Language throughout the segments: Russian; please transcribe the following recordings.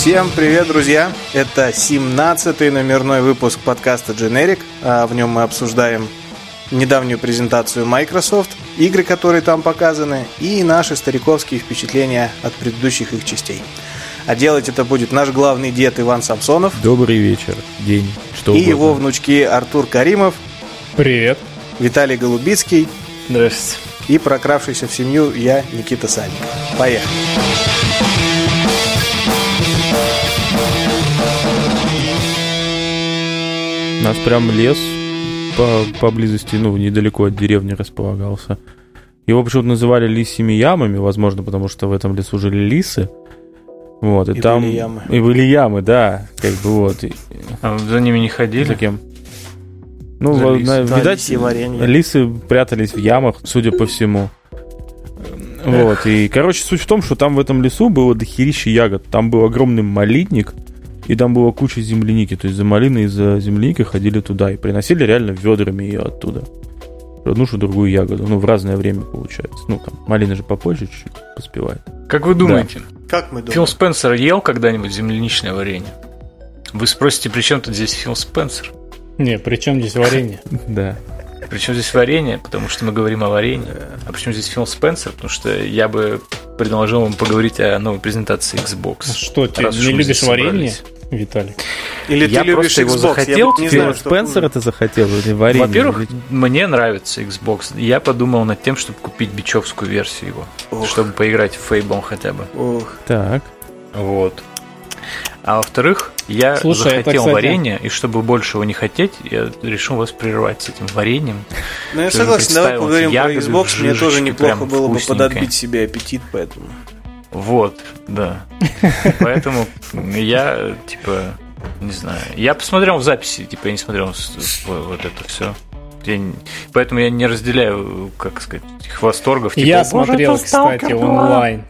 Всем привет, друзья! Это 17-й номерной выпуск подкаста Generic. А в нем мы обсуждаем недавнюю презентацию Microsoft, игры, которые там показаны, и наши стариковские впечатления от предыдущих их частей. А делать это будет наш главный дед Иван Самсонов. Добрый вечер, день, что И угодно. его внучки Артур Каримов. Привет. Виталий Голубицкий. Здравствуйте. И прокравшийся в семью я, Никита Сальник. Поехали. У нас прям лес по, поблизости, ну, недалеко от деревни располагался. Его почему-то называли лисьими ямами, возможно, потому что в этом лесу жили лисы. Вот, и, и там... Были ямы. И были ямы, да, как бы вот. А за ними не ходили? За кем? Ну, за лис. на, да, видать, лисы прятались в ямах, судя по всему. Вот, и, короче, суть в том, что там в этом лесу было дохерища ягод. Там был огромный малинник, и там была куча земляники. То есть за малиной и за земляникой ходили туда и приносили реально ведрами ее оттуда. Одну, что другую ягоду. Ну, в разное время получается. Ну, там, малина же попозже чуть-чуть поспевает. Как вы думаете? Да. Как мы думаем? Фил Спенсер ел когда-нибудь земляничное варенье? Вы спросите, при чем тут здесь Фил Спенсер? Не, при чем здесь варенье? Да. Причем здесь варенье, потому что мы говорим о варенье. А почему здесь Фил Спенсер? Потому что я бы предложил вам поговорить о новой презентации Xbox. Что, ты не любишь варенье? Виталий. Или я ты любишь его Xbox? захотел, я не знаю, Спенсера ты захотел или варенье? Во-первых, мне нравится Xbox. Я подумал над тем, чтобы купить бичевскую версию его, Ох. чтобы поиграть в Fable хотя бы. Ох. Так. Вот. А во-вторых, я Слушай, захотел это, кстати... варенье, и чтобы больше его не хотеть, я решил вас прервать с этим вареньем. Ну, я согласен, давай поговорим про Xbox. Мне тоже неплохо было бы подотбить себе аппетит, поэтому... Вот, да. Поэтому я, типа, не знаю. Я посмотрел в записи, типа, я не смотрел вот это все. Я, поэтому я не разделяю, как сказать, их восторгов. Типа, я смотрел, кстати, онлайн.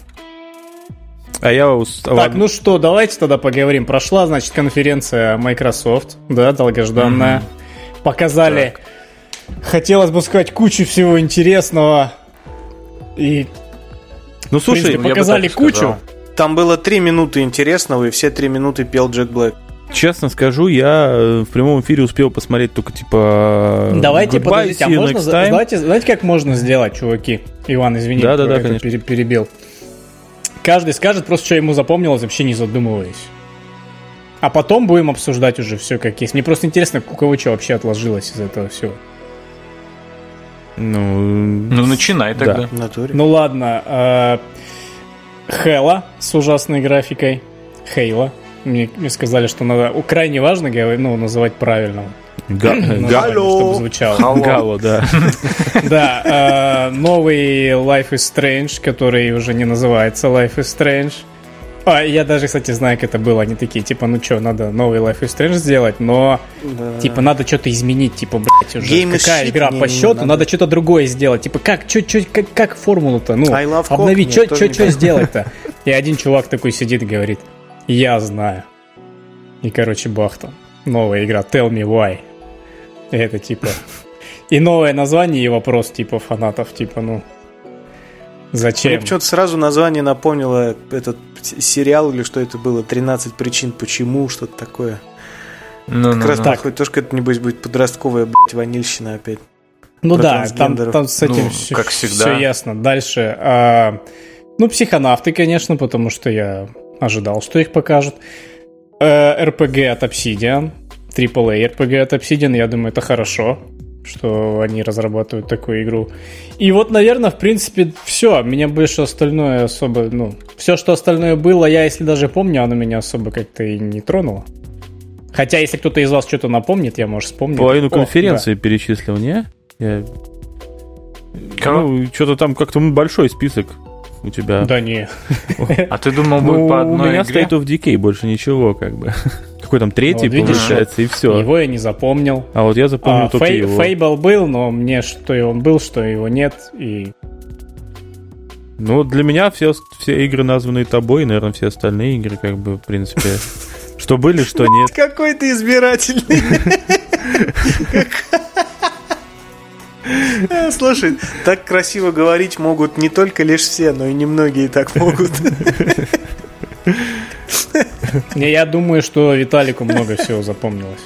А я устал. Так, ну что, давайте тогда поговорим. Прошла, значит, конференция Microsoft, да, долгожданная. Mm-hmm. Показали, так. хотелось бы сказать, кучу всего интересного. И, ну, слушай, принципе, показали кучу. Сказал. Там было три минуты интересного, и все три минуты пел Джек Блэк. Честно скажу, я э, в прямом эфире успел посмотреть только типа. Давайте Goodbye, подождите, а можно, знаете, знаете, как можно сделать, чуваки? Иван, извини, да, да, да, конечно. перебил. Каждый скажет просто, что ему запомнилось, вообще не задумываясь. А потом будем обсуждать уже все как есть. Мне просто интересно, у кого что вообще отложилось из этого всего. Ну, ну начинай тогда. Да. Ну ладно. Э, Хела с ужасной графикой. Хейла. Мне, мне сказали, что надо крайне важно ну, называть правильно. Гало. Чтобы звучало. Гало, да. Да, э, новый Life is Strange, который уже не называется Life is Strange. А, я даже, кстати, знаю, как это было. Они такие, типа, ну что, надо новый Life is Strange сделать, но, да. типа, надо что-то изменить, типа, блядь, уже Game какая игра по счету, надо. надо что-то другое сделать. Типа, как, чё, чё, как, как формулу-то, ну, обновить, что сделать-то? И один чувак такой сидит и говорит, я знаю. И, короче, бахта. Новая игра, Tell Me Why. Это типа... И новое название и вопрос типа фанатов, типа, ну, Зачем? Мне почему-то сразу название напомнило этот сериал или что это было, 13 причин почему, что-то такое. Ну, как ну, раз ну. подходит, тоже это, небось, будет подростковая, блядь, ванильщина опять. Ну да, там, там с этим ну, все, как всегда. все ясно. Дальше. А, ну, психонавты, конечно, потому что я ожидал, что их покажут. А, RPG от Obsidian. AAA RPG от Obsidian, я думаю, это хорошо, что они разрабатывают такую игру. И вот, наверное, в принципе, все. Меня больше остальное особо, ну, все, что остальное было, я, если даже помню, оно меня особо как-то и не тронуло. Хотя, если кто-то из вас что-то напомнит, я, может, вспомню. Половину О, конференции да. перечислил, не? Я... Ну, что-то там как-то большой список у тебя. Да не. А ты думал, будет по одной У меня? State of Decay, больше ничего, как бы. Какой там третий, видишь, получается, и все. Его я не запомнил. А вот я запомнил а, только его. Фейбл был, но мне что и он был, что его нет, и... Ну, для меня все, все игры, названные тобой, и, наверное, все остальные игры, как бы, в принципе, что были, что нет. Какой ты избирательный. Слушай, так красиво говорить могут не только лишь все, но и немногие так могут. Не, я думаю, что Виталику много всего запомнилось.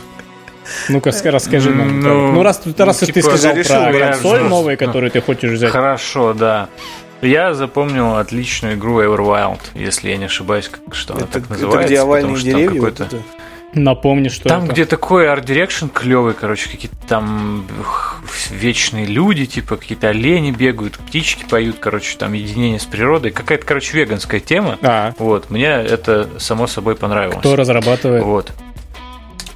Ну-ка, расскажи нам. Ну, ну раз, раз типа, ты сказал про консоль новую, которую ты хочешь взять. Хорошо, да. Я запомнил отличную игру Everwild, если я не ошибаюсь, что она так называется. Это где овальные деревья? Вот это? Напомни, что Там, это. где такой art direction клевый, короче, какие-то там вечные люди, типа какие-то олени бегают, птички поют, короче, там единение с природой. Какая-то, короче, веганская тема. А. Вот, мне это само собой понравилось. Кто разрабатывает? Вот.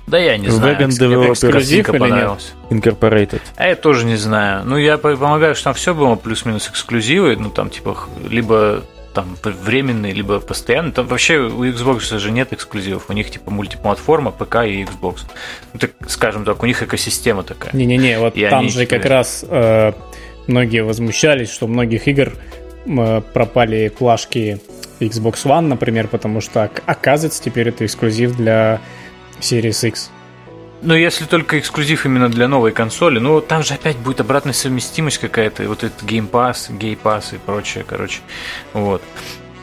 Да я не знаю. Vegan Developer понравилось. Incorporated. А я тоже не знаю. Ну, я полагаю, что там все было плюс-минус эксклюзивы. Ну, там, типа, либо там временные, либо постоянные. Там вообще у Xbox же нет эксклюзивов. У них типа мультиплатформа, ПК и Xbox. Ну, так, скажем так, у них экосистема такая. Не-не-не, вот и там они, же как раз э, многие возмущались, что у многих игр э, пропали плашки Xbox One, например, потому что оказывается теперь это эксклюзив для Series X. Ну, если только эксклюзив именно для новой консоли, ну, там же опять будет обратная совместимость какая-то, вот этот Game Pass, Gay Pass и прочее, короче, вот.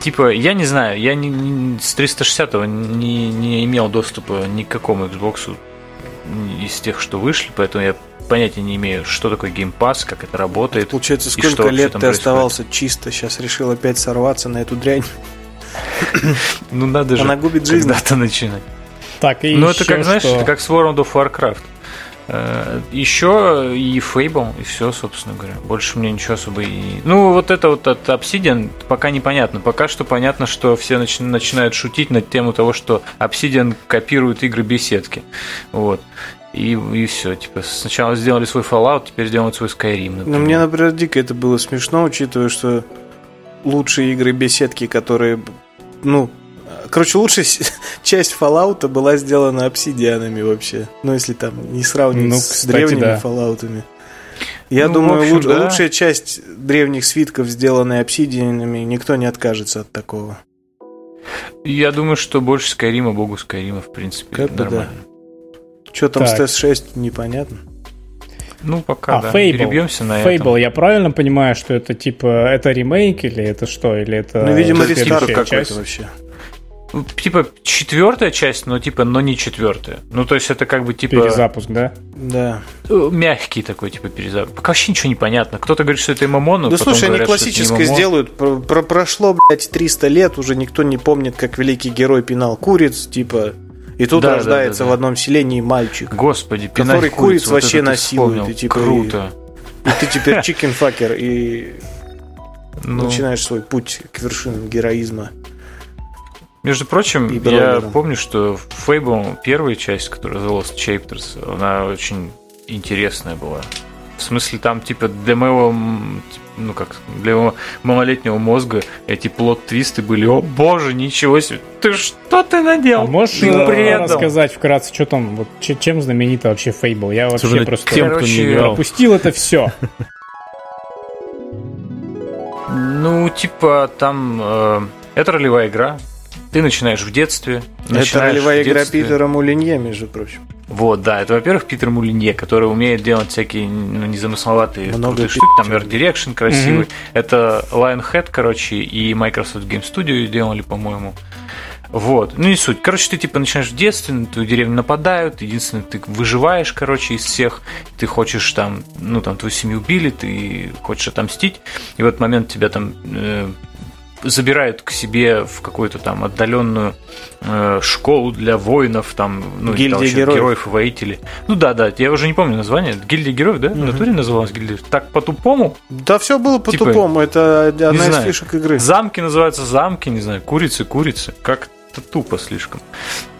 Типа, я не знаю, я не, не, с 360-го не, не имел доступа ни к какому Xbox из тех, что вышли, поэтому я понятия не имею, что такое Game Pass, как это работает. Получается, сколько лет ты происходит. оставался чисто, сейчас решил опять сорваться на эту дрянь. Ну, надо же Она губит жизнь. когда-то начинать. Так, и Ну, это как, знаешь, это как с World of Warcraft. Э, еще и Fable, и все, собственно говоря. Больше мне ничего особо и... Ну, вот это вот от Obsidian пока непонятно. Пока что понятно, что все начи- начинают шутить над тему того, что Obsidian копирует игры беседки. Вот. И, и все. Типа, сначала сделали свой Fallout, теперь делают свой Skyrim. Например. Ну, мне, например, дико это было смешно, учитывая, что лучшие игры беседки, которые, ну, Короче, лучшая часть Fallout была сделана обсидианами вообще. Ну, если там не сравнивать ну, с древними да. Fallout'ами. Я ну, думаю, общем, луч, да. лучшая часть древних свитков, сделанная обсидианами, никто не откажется от такого. Я думаю, что больше Скайрима, богу Скайрима, в принципе, как нормально. Да. Что там так. с TS6, непонятно. Ну, пока, а, да. Fable. Перебьемся на Fable, этом. я правильно понимаю, что это типа, это ремейк или это что? Или это... Ну, видимо, рестарт какой-то вообще типа четвертая часть, но типа, но не четвертая. Ну, то есть это как бы типа... Перезапуск, да? Да. Э, мягкий такой, типа, перезапуск. Пока вообще ничего не понятно. Кто-то говорит, что это ММО, но Да слушай, говорят, они классическое сделают. Про -про Прошло, блядь, 300 лет, уже никто не помнит, как великий герой пинал куриц, типа... И тут да, рождается да, да, да. в одном селении мальчик. Господи, который куриц, куриц вот вообще насилует. И, типа, Круто. И, и ты теперь чикенфакер и ну... начинаешь свой путь к вершинам героизма. Между прочим, я помню, что Fable, первая часть, которая The Lost Chapters, она очень интересная была. В смысле, там, типа, для моего, ну как, для моего малолетнего мозга эти плод-твисты были, о боже, ничего себе, ты что ты наделал? А можешь ты предал. рассказать вкратце, что там, вот, чем знаменита вообще Fable? Я вообще Слушай, просто тем, кто не играл. пропустил это все. Ну, типа, там, э, это ролевая игра, ты начинаешь в детстве. Это ролевая игра Питера Мулинье, между прочим. Вот, да, это, во-первых, Питер Мулинье, который умеет делать всякие ну, незамысловатые Много штуки, там Art Direction красивый. Mm-hmm. Это Lionhead, короче, и Microsoft Game Studio делали, по-моему. Вот. Ну, не суть. Короче, ты типа начинаешь в детстве, на твою деревню нападают, единственное, ты выживаешь, короче, из всех, ты хочешь там, ну, там, твою семью убили, ты хочешь отомстить, и в этот момент тебя там э, забирают к себе в какую-то там отдаленную э, школу для воинов, там, ну, Гильдия там, героев. героев и воителей. Ну да, да, я уже не помню название. Гильдия героев, да? Угу. В натуре называлась гильдия. Так по-тупому? Да, все было типа, по-тупому. Типа, Это одна из знаю, фишек игры. Замки называются замки, не знаю, курицы, курицы. Как как тупо слишком.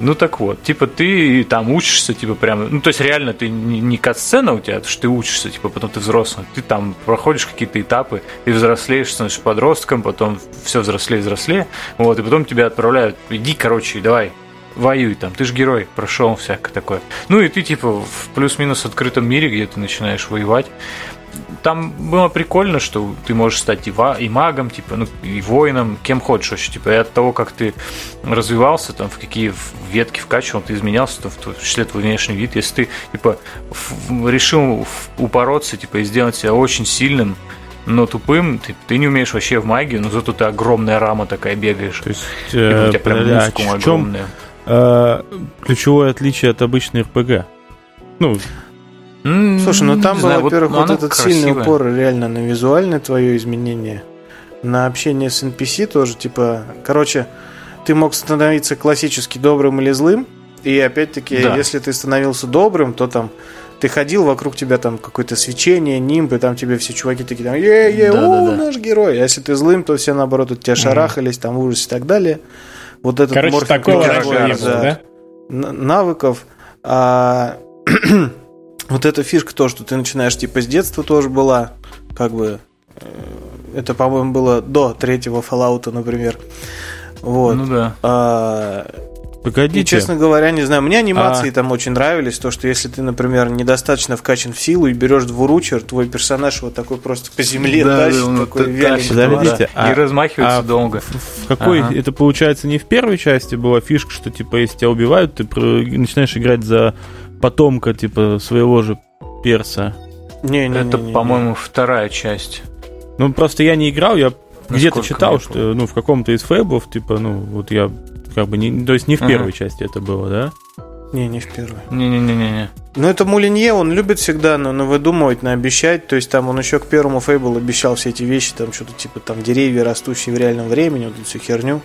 Ну так вот, типа ты там учишься, типа прямо, ну то есть реально ты не, не кат-сцена у тебя, что ты учишься, типа потом ты взрослый, ты там проходишь какие-то этапы, ты взрослеешь, становишься подростком, потом все взрослее, взрослее, вот, и потом тебя отправляют, иди, короче, давай, воюй там, ты же герой, прошел всякое такое. Ну и ты типа в плюс-минус открытом мире, где ты начинаешь воевать, там было прикольно, что ты можешь стать и, ва- и магом, типа, ну, и воином, кем хочешь вообще, типа, и от того, как ты развивался, там, в какие ветки вкачивал, ты изменялся, то, в том числе твой внешний вид, если ты, типа, решил упороться, типа, и сделать себя очень сильным, но тупым ты, ты не умеешь вообще в магию, но зато ты огромная рама такая бегаешь. То есть, э, у тебя прям да, мускул огромная. Э, ключевое отличие от обычной РПГ? Ну, Слушай, ну там был, во-первых, вот этот красивая. сильный упор реально на визуальное твое изменение, на общение с NPC тоже, типа, короче, ты мог становиться классически добрым или злым, и опять-таки, да. если ты становился добрым, то там ты ходил, вокруг тебя там какое-то свечение, нимб, и там тебе все чуваки такие там, е-е, да, да, да. наш герой. А если ты злым, то все наоборот от тебя mm шарахались, там ужас и так далее. Вот этот Короче, такого раньше не было, да? Навыков. А, вот эта фишка то, что ты начинаешь типа с детства тоже была, как бы э, это, по-моему, было до третьего Fallout, например. Вот. Ну да. А, Погодите. И, честно говоря, не знаю, мне анимации а... там очень нравились, то, что если ты, например, недостаточно вкачан в силу и берешь двуручер, твой персонаж вот такой просто по земле да, тащит, да, такой вяленький. Подождите, да. а, и размахивается а долго. В, в какой, ага. это получается не в первой части была фишка, что типа если тебя убивают, ты начинаешь играть за потомка типа своего же перса. Не, не, это, по-моему, вторая часть. Ну, просто я не играл, я где-то читал, что ну, в каком-то из фэбов, типа, ну, вот я как бы не, то есть не в первой части это было, да? Не, не в первой. Не-не-не-не. Ну, это Мулинье, он любит всегда ну, ну, выдумывать, наобещать. То есть, там он еще к первому Фейбл обещал все эти вещи, там что-то типа там деревья, растущие в реальном времени, вот эту всю херню.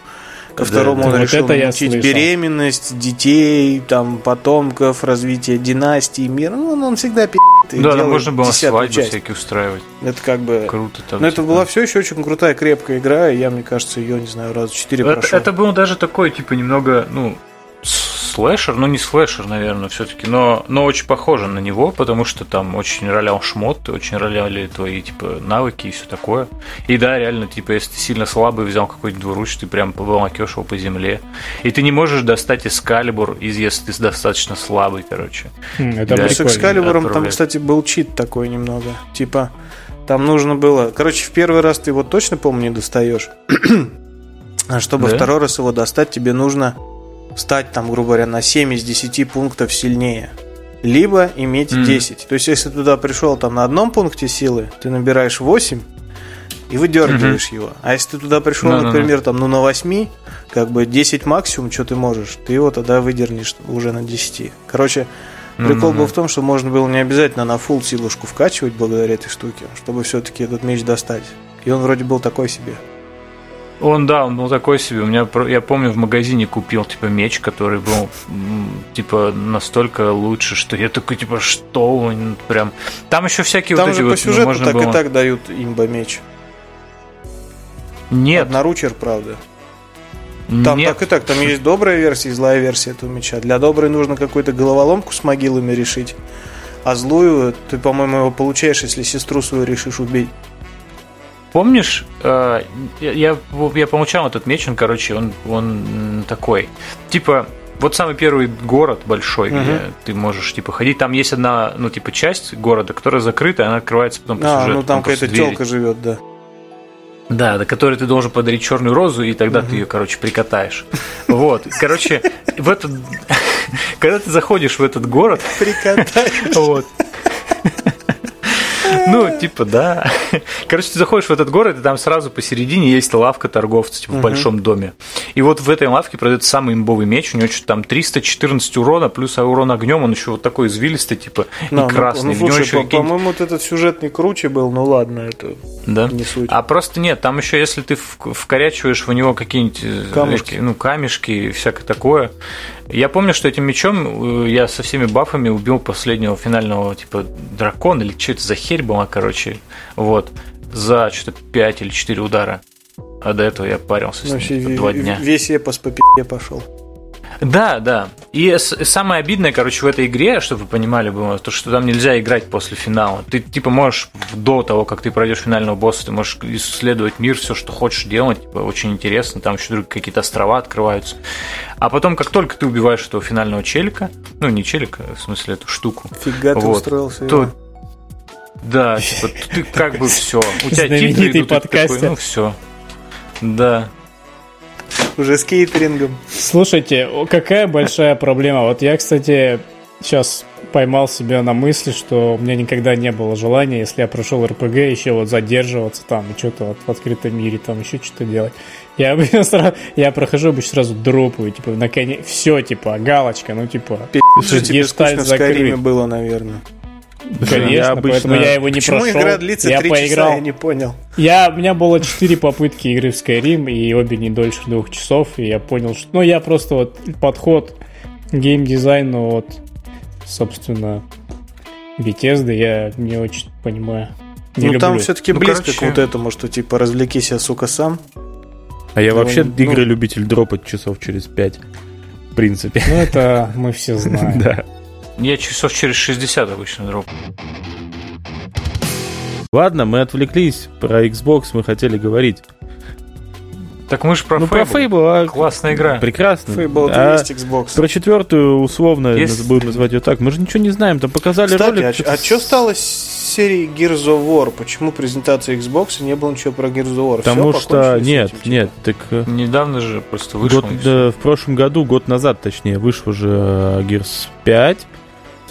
Ко второму да, он вот решил это научить беременность, детей, там, потомков, развитие династии, мира. Ну, он, он всегда пи***. Да, да, можно было свадьбы часть. всякие устраивать. Это как бы... Круто там. Но это была все еще очень крутая, крепкая игра, и я, мне кажется, ее, не знаю, раза четыре прошел. Это был даже такой, типа, немного, ну, слэшер, ну не слэшер, наверное, все-таки, но, но очень похоже на него, потому что там очень ролял шмот, очень роляли твои типа навыки и все такое. И да, реально, типа, если ты сильно слабый взял какой-нибудь двуруч, ты прям поволокешь его по земле. И ты не можешь достать эскалибур, если ты достаточно слабый, короче. Хм, это да, с эскалибуром там, кстати, был чит такой немного. Типа, там нужно было... Короче, в первый раз ты его точно, помню, не достаешь. А чтобы да? второй раз его достать, тебе нужно стать там, грубо говоря, на 7 из 10 пунктов сильнее. Либо иметь mm. 10. То есть, если туда пришел там на одном пункте силы, ты набираешь 8 и выдергиваешь mm-hmm. его. А если ты туда пришел, no, например, no, no. там, ну, на 8, как бы 10 максимум, что ты можешь, ты его тогда выдернешь уже на 10. Короче, Прикол был в том, что можно было не обязательно на full силушку вкачивать благодаря этой штуке, чтобы все-таки этот меч достать. И он вроде был такой себе. Он, да, он был такой себе. У меня, я помню, в магазине купил, типа, меч, который был, типа, настолько лучше, что я такой, типа, что он прям... Там еще всякие Там вот же эти по сюжету вот, ну, так было... и так дают имба меч. Нет. Одноручер, правда. Там Нет. так и так, там есть добрая версия и злая версия этого меча. Для доброй нужно какую-то головоломку с могилами решить, а злую ты, по-моему, его получаешь, если сестру свою решишь убить. Помнишь, э, я, я, я этот меч, он, короче, он, он такой. Типа, вот самый первый город большой, угу. где ты можешь типа ходить. Там есть одна, ну, типа, часть города, которая закрыта, она открывается потом по а, сюжету. ну там какая-то телка живет, да. Да, до которой ты должен подарить черную розу, и тогда угу. ты ее, короче, прикатаешь. Вот. Короче, в этот. Когда ты заходишь в этот город. Прикатаешь. Вот. Ну, типа, да. Короче, ты заходишь в этот город, и там сразу посередине есть лавка торговца, типа, в большом доме. И вот в этой лавке продается самый имбовый меч, у него что-то там 314 урона, плюс урон огнем, он еще вот такой извилистый, типа, и ну, красный. Ну, слушай, по-моему, вот этот сюжетный круче был, ну ладно, это да? не суть. А просто нет, там еще, если ты вкорячиваешь в него какие-нибудь э, камешки, ну, камешки и всякое такое, я помню, что этим мечом э, я со всеми бафами убил последнего финального, типа, дракона, или что это за херь была, короче. Вот. За что-то 5 или 4 удара. А до этого я парился с ним типа, два дня. Весь эпос по пи***е пошел. Да, да. И самое обидное, короче, в этой игре, чтобы вы понимали, было, то, что там нельзя играть после финала. Ты, типа, можешь до того, как ты пройдешь финального босса, ты можешь исследовать мир, все, что хочешь делать. Типа, очень интересно. Там еще какие-то острова открываются. А потом, как только ты убиваешь этого финального челика, ну, не челика, в смысле, эту штуку. Фига вот, ты устроился. То, его. да, типа, ты как бы все. У тебя титры идут, такой, ну, все. Да. Уже с кейтерингом. Слушайте, какая большая проблема. Вот я, кстати, сейчас поймал себя на мысли, что у меня никогда не было желания, если я прошел РПГ, еще вот задерживаться там и что-то вот в открытом мире там еще что-то делать. Я, сразу, я прохожу обычно сразу дропаю, типа, наконец, все, типа, галочка, ну, типа, тебе скучно в Скайриме было, наверное. Конечно, я обычно... поэтому я его не Почему прошел. игра длится я 3 поиграл. часа, я не понял. Я, у меня было 4 попытки игры в Skyrim, и обе не дольше двух часов, и я понял, что... Ну, я просто вот подход к геймдизайну вот, собственно, Bethesda я не очень понимаю. Не ну, люблю. там все-таки Ну, близко короче- к вот этому, что типа развлекися, сука, сам. А я Ну, вообще ну- игры любитель дропать часов через 5. В принципе. Ну, это мы все знаем. Да. Я часов через 60 обычно дроп. Ладно, мы отвлеклись. Про Xbox мы хотели говорить. Так мы же про ну, про Fable. Fable, а, Классная игра. прекрасно. Fable А 200 Xbox. про четвертую, условно, Есть- будем называть ее так. Мы же ничего не знаем. Там показали Кстати, ролик. а, что-то а что стало с серией Gears of War? Почему презентация Xbox и не было ничего про Gears of War? Потому Всё, что... нет, этим, типа? нет, так... э, Недавно же просто вышел. год, да, в прошлом году, год назад, точнее, вышел уже э, Gears 5.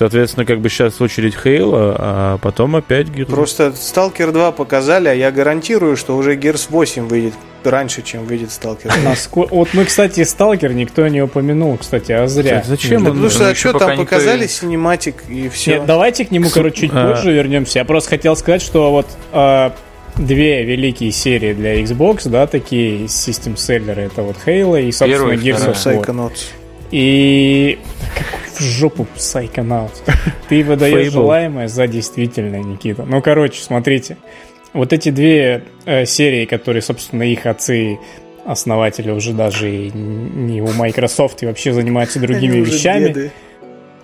Соответственно, как бы сейчас очередь Хейла, а потом опять Gears. Просто Stalker 2 показали, а я гарантирую, что уже Gears 8 выйдет раньше, чем выйдет Stalker 2. Наско- Вот мы, кстати, Сталкер никто не упомянул, кстати, а зря. Зачем Да потому что а что там показали синематик и все. Нет, давайте к нему, короче, чуть А. позже вернемся. Я просто хотел сказать, что вот а, две великие серии для Xbox, да, такие систем-селлеры, это вот Halo и, собственно, Первая и Gears of. War. Psychonauts. И какой в жопу Psychonaut. Ты выдаешь Fable. желаемое за действительное, Никита. Ну, короче, смотрите. Вот эти две э, серии, которые, собственно, их отцы основатели уже даже и не у Microsoft и вообще занимаются другими Они уже вещами. деды.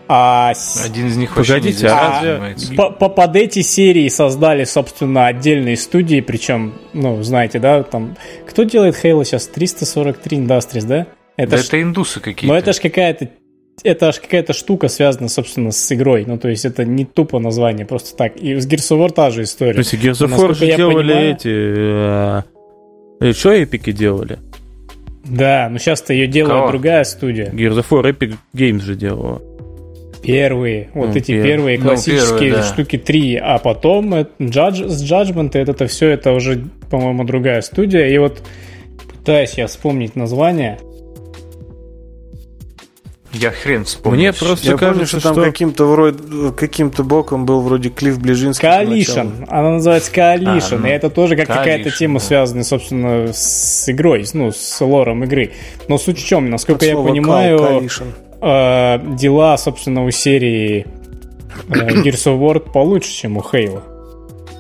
А Один из них Погодите, а- по- по- под эти серии создали, собственно, отдельные студии, причем, ну, знаете, да, там... Кто делает Halo сейчас? 343 Industries, да? Это Да ж- это индусы какие-то. но это же какая-то это аж какая-то штука связана, собственно, с игрой. Ну, то есть это не тупо название, просто так. И с Gears of War та же история. смысле, Gears of War же делали понимаю- эти... э, э, Что эпики делали? Да, но сейчас-то ее делает Кого? другая студия. Gears of War Epic Games же делала. Первые, вот Ну, эти пер- первые ну, классические первые, да. штуки три, а потом э, Judge, с Judgment это все, это уже, по-моему, другая студия. И вот пытаюсь я вспомнить название. Я хрен вспомнил. Мне просто Я помню, кажется, что там что... каким-то вроде каким-то боком был вроде Клифф Ближинский. Coalition. Она называется Coalition. А, ну, и это тоже как какая-то тема да. связана, собственно, с игрой, ну, с лором игры. Но суть в чем, насколько От я понимаю, Call, э, дела, собственно, у серии э, Gears of War получше, чем у Halo.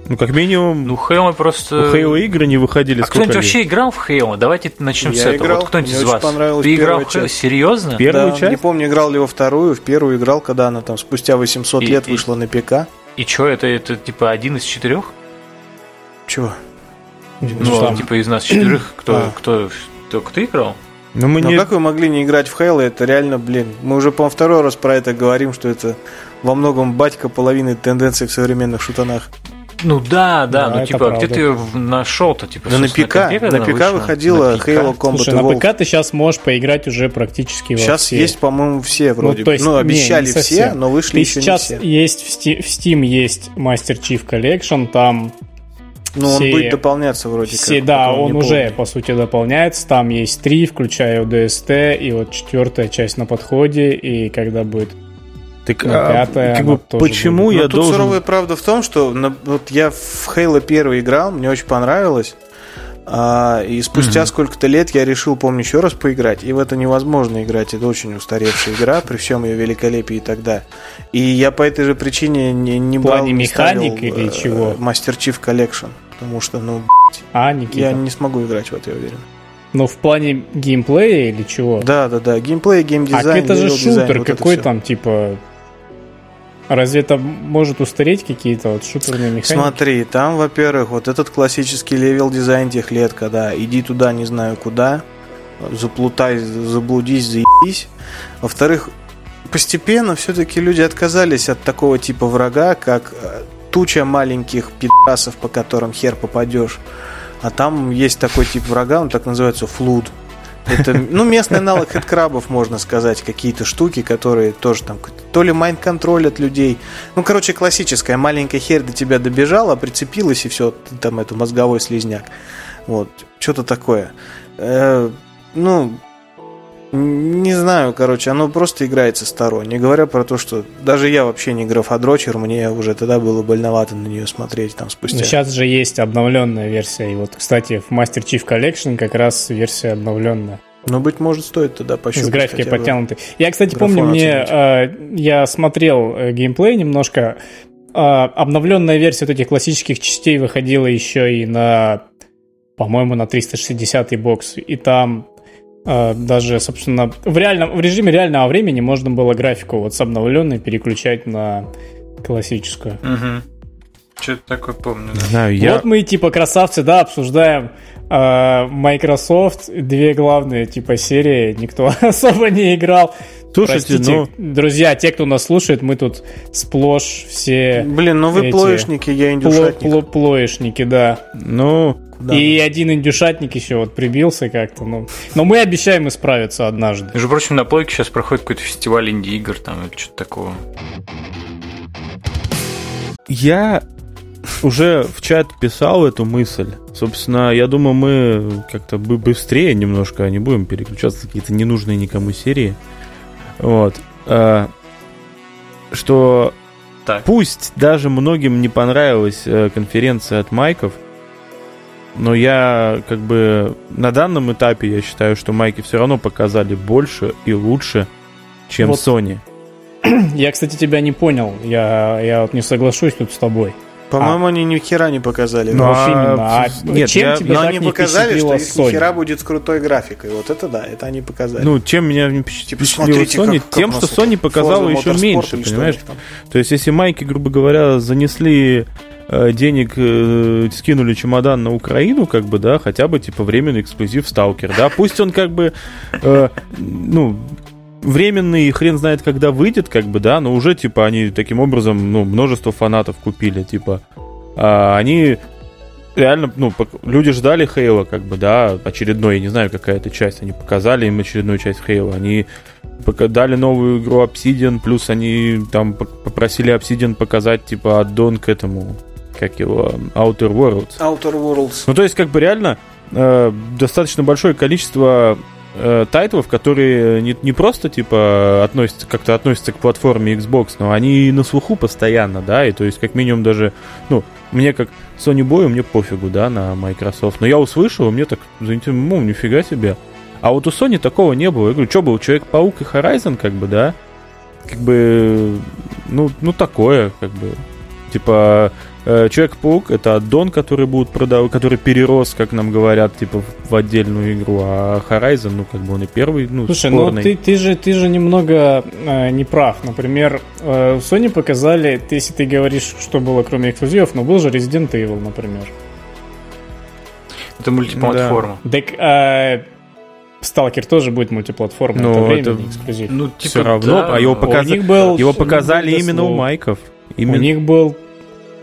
Ну, как минимум, Ну, Хейла просто... у Halo игры не выходили А сколько кто-нибудь лет? вообще играл в Хейла? Давайте начнем Я с этого. играл, вот кто-нибудь мне из очень вас. понравилась Ты играл в Хейла? Серьезно? Первую Да, часть? Не помню, играл ли во вторую, в первую играл, когда она там спустя 800 И- лет и- вышла на ПК. И что, это, это типа один из четырех? Чего? Ну, Ну, там. типа из нас четырех, кто, А. кто, только ты играл? Ну, мы Ну не... как вы могли не играть в Halo? Это реально, блин, мы уже, по второй раз про это говорим, что это во многом батька половины тенденций в современных шутанах. Ну да, да, Да, ну типа, правда. где ты нашел-то? Типа, Да на ПК, на ПК выходила На? Halo Combat Слушай, на Evolved. ПК ты сейчас можешь поиграть уже практически во Сейчас все. есть, по-моему, все вроде. то есть, ну, не, обещали не все, совсем. но вышли Ты еще сейчас не все. есть в Steam, в Steam есть Master Chief Collection, там Ну, он все- будет дополняться вроде все, как. да, он не уже помню. по сути дополняется. Там есть три, включая ODST, и вот четвертая часть на подходе, и когда будет Так, Ну, а, пятая, как бы, почему Но я тут должен... суровая правда в том, что на- вот я в Halo 1 играл, мне очень понравилось. А, и спустя сколько-то лет я решил, помню, еще раз поиграть. И в это невозможно играть. Это очень устаревшая игра, при всем ее великолепии тогда. И я по этой же причине не, не В брал, плане не механик ставил, или э, чего? Master Chief Collection. Потому что, ну, А, Никита? я не смогу играть в это, я уверен. Ну, в плане геймплея или чего? Да, да, да. Геймплей, а геймдизайн. это же шутер, вот какой там, типа... Разве это может устареть какие-то вот шутерные механики? Смотри, там, во-первых, вот этот классический level design тех лет, когда иди туда, не знаю куда, заплутай, заблудись, заебись. Во-вторых, постепенно все-таки люди отказались от такого типа врага, как э, туча маленьких пидасов, по которым хер попадешь. А там есть такой тип врага, он так называется флуд. Это, ну, местный аналог хедкрабов, можно сказать, какие-то штуки, которые тоже там то ли майнд контролят людей. Ну, короче, классическая. Маленькая херь до тебя добежала, прицепилась, и все, там это мозговой слизняк. Вот, что-то такое. Э, ну, не знаю, короче, оно просто играется сторонне. Не говоря про то, что даже я вообще не графодрочер, мне уже тогда было больновато на нее смотреть там спустя. Но сейчас же есть обновленная версия. И вот, кстати, в Master Chief Collection как раз версия обновленная. Ну, быть может, стоит тогда пощупать. С графикой подтянутой. Я, кстати, помню, мне э, я смотрел э, геймплей немножко. Э, обновленная версия вот этих классических частей выходила еще и на, по-моему, на 360 бокс. И там даже, собственно, в, реальном, в режиме реального времени можно было графику вот с обновленной переключать на классическую. Угу. Что-то такое помню. Да. Знаю, я... Вот мы, типа, красавцы, да, обсуждаем э, Microsoft, две главные, типа, серии, никто особо не играл. Слушайте, Простите, ну... Друзья, те, кто нас слушает, мы тут сплошь все... Блин, ну вы эти... плоешники, я индюшатник. Пло -пло Плоешники, да. Ну, да. И один индюшатник еще вот прибился как-то. Ну. Но мы обещаем исправиться однажды. Между прочим, на плойке сейчас проходит какой-то фестиваль инди-игр там или что-то такого. Я уже в чат писал эту мысль. Собственно, я думаю, мы как-то быстрее немножко а не будем переключаться в какие-то ненужные никому серии. Вот. А, что так. пусть даже многим не понравилась э, конференция от Майков, но я как бы на данном этапе я считаю, что майки все равно показали больше и лучше, чем вот. Sony. Я, кстати, тебя не понял. Я, я вот не соглашусь тут с тобой. По-моему, а. они ни хера не показали. Ну, а, именно. А нет, чем я, тебе но они не показали, что их ни хера будет с крутой графикой. Вот это да, это они показали. Ну, чем меня не типа, впечатлило Sony? Как, тем, что Sony показала еще меньше, понимаешь? То есть, если майки, грубо говоря, занесли денег э, скинули чемодан на Украину, как бы, да, хотя бы, типа, временный эксклюзив Сталкер, да, пусть он, как бы, э, ну, временный, хрен знает, когда выйдет, как бы, да, но уже, типа, они таким образом, ну, множество фанатов купили, типа, а они реально, ну, люди ждали Хейла, как бы, да, очередной, я не знаю, какая это часть, они показали им очередную часть Хейла, они дали новую игру Obsidian, плюс они там попросили Obsidian показать, типа, аддон к этому, как его, Outer Worlds. Outer Worlds. Ну, то есть, как бы реально э, достаточно большое количество э, тайтлов, которые не, не просто, типа, относятся, как-то относятся к платформе Xbox, но они на слуху постоянно, да, и то есть, как минимум, даже, ну, мне как Sony Boy, мне пофигу, да, на Microsoft, но я услышал, мне так, ну, нифига себе. А вот у Sony такого не было. Я говорю, что был, Человек-паук и Horizon, как бы, да? Как бы, ну, ну такое, как бы. Типа, Человек-паук это аддон, который будут продавать, который перерос, как нам говорят, типа в отдельную игру, а Horizon, ну как бы он и первый, ну Слушай, ну, спорный. ну ты, ты же ты же немного э, не прав. Например, э, Sony показали, ты, если ты говоришь, что было кроме эксклюзивов, но был же Resident Evil, например. Это мультиплатформа. Да. Так, э, Сталкер тоже будет мультиплатформа, ну, это время это, эксклюзив. Ну, типа, все равно, да, а его, показ... был, его показали именно у Майков. Именно... У них был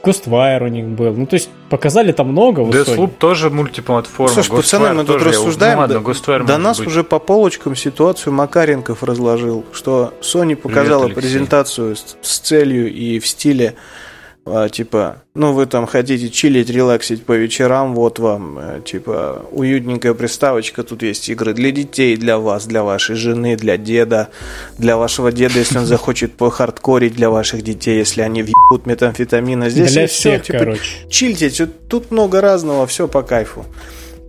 Ghostwire у них был. Ну, то есть, показали там много. Deathloop тоже мультиплатформа. Слушай, пацаны, мы тут рассуждаем. Ну, ладно, до, до нас быть. уже по полочкам ситуацию Макаренков разложил, что Sony показала Привет, презентацию с, с целью и в стиле а, типа, ну вы там хотите чилить, релаксить по вечерам, вот вам, э, типа, уютненькая приставочка, тут есть игры для детей, для вас, для вашей жены, для деда, для вашего деда, если он захочет по хардкорить, для ваших детей, если они въебут метамфетамина. Здесь для всех, все, типа, короче. чильте, тут много разного, все по кайфу.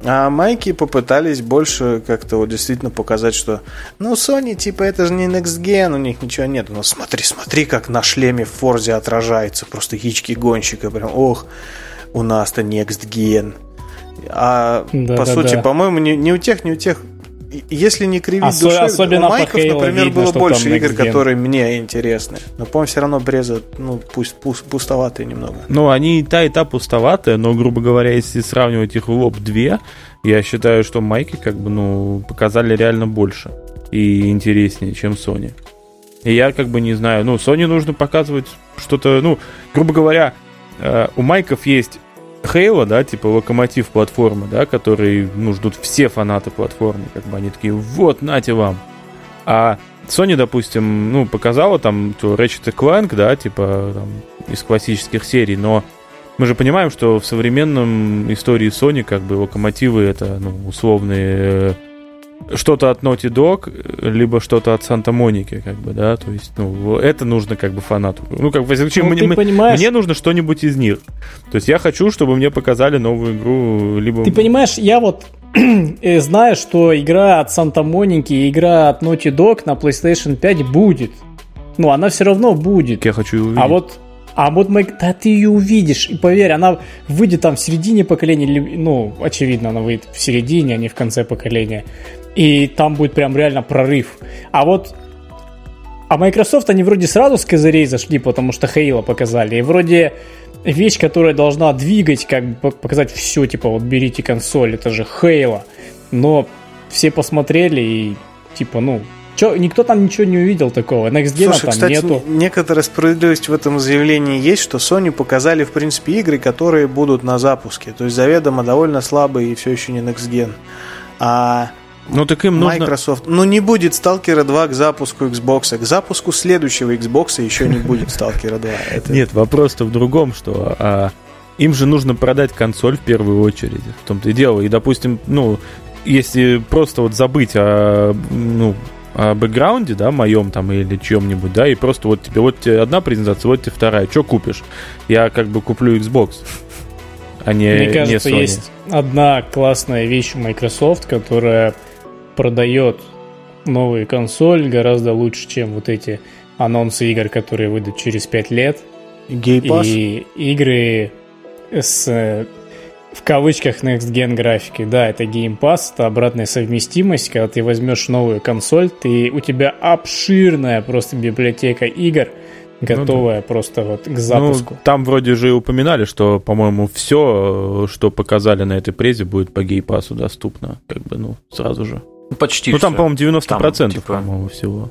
А майки попытались больше как-то вот действительно показать, что ну, Sony, типа, это же не Next Gen, у них ничего нет. Но смотри, смотри, как на шлеме в Форзе отражается. Просто яички гонщика. Прям, ох, у нас-то Next Gen. А да, по да, сути, да. по-моему, не, не у тех, не у тех если не кривить Осо- душой, особенно у Майков, например, видно, было больше игр, которые мне интересны. Но, по-моему, все равно Бреза, ну, пусть пуст, пустоватые немного. Ну, они и та, и та пустоватые, но, грубо говоря, если сравнивать их в лоб две, я считаю, что Майки, как бы, ну, показали реально больше и интереснее, чем Sony. И я, как бы, не знаю, ну, Sony нужно показывать что-то, ну, грубо говоря, э, у Майков есть Halo, да, типа локомотив платформы, да, который, ну, ждут все фанаты платформы, как бы они такие, вот, нате вам. А Sony, допустим, ну, показала там то Ratchet Clank, да, типа там, из классических серий, но мы же понимаем, что в современном истории Sony как бы локомотивы это ну, условные э, что-то от Naughty Dog, либо что-то от Санта-Моники, как бы, да, то есть, ну, это нужно как бы фанату. Ну, как бы, ну, мне, понимаешь... мне нужно что-нибудь из них. То есть я хочу, чтобы мне показали новую игру, либо... Ты понимаешь, я вот э, знаю, что игра от Санта-Моники и игра от Naughty Dog на PlayStation 5 будет. Ну, она все равно будет. Я хочу ее увидеть. А вот а вот мы, да ты ее увидишь, и поверь, она выйдет там в середине поколения, ну, очевидно, она выйдет в середине, а не в конце поколения. И там будет прям реально прорыв. А вот а Microsoft, они вроде сразу с козырей зашли, потому что Halo показали. И вроде вещь, которая должна двигать, как бы показать все, типа, вот берите консоль, это же Halo. Но все посмотрели и, типа, ну, Че, никто там ничего не увидел такого. Next Gen там кстати, нету. некоторая справедливость в этом заявлении есть, что Sony показали, в принципе, игры, которые будут на запуске. То есть заведомо довольно слабые и все еще не Next Gen. А ну так им Microsoft. Нужно... Ну не будет Stalker 2 к запуску Xbox. К запуску следующего Xbox еще не будет Stalker 2. Это... Нет, вопрос-то в другом, что а, им же нужно продать консоль в первую очередь. В том-то и дело. И, допустим, ну, если просто вот забыть о ну, о бэкграунде, да, моем там или чем-нибудь, да, и просто вот тебе вот тебе одна презентация, вот тебе вторая. Что купишь? Я как бы куплю Xbox, а не Мне кажется, не Sony. есть одна классная вещь у Microsoft, которая продает новую консоль гораздо лучше, чем вот эти анонсы игр, которые выйдут через 5 лет. Game Pass? И игры с в кавычках Next Gen графики. Да, это Game Pass, это обратная совместимость. Когда ты возьмешь новую консоль, ты, у тебя обширная просто библиотека игр, готовая ну, да. просто вот к запуску. Ну, там вроде же и упоминали, что, по-моему, все, что показали на этой презе, будет по Game Pass доступно. Как бы, ну, сразу же. Почти Ну, там, по-моему, 90% там, типа... по-моему, всего.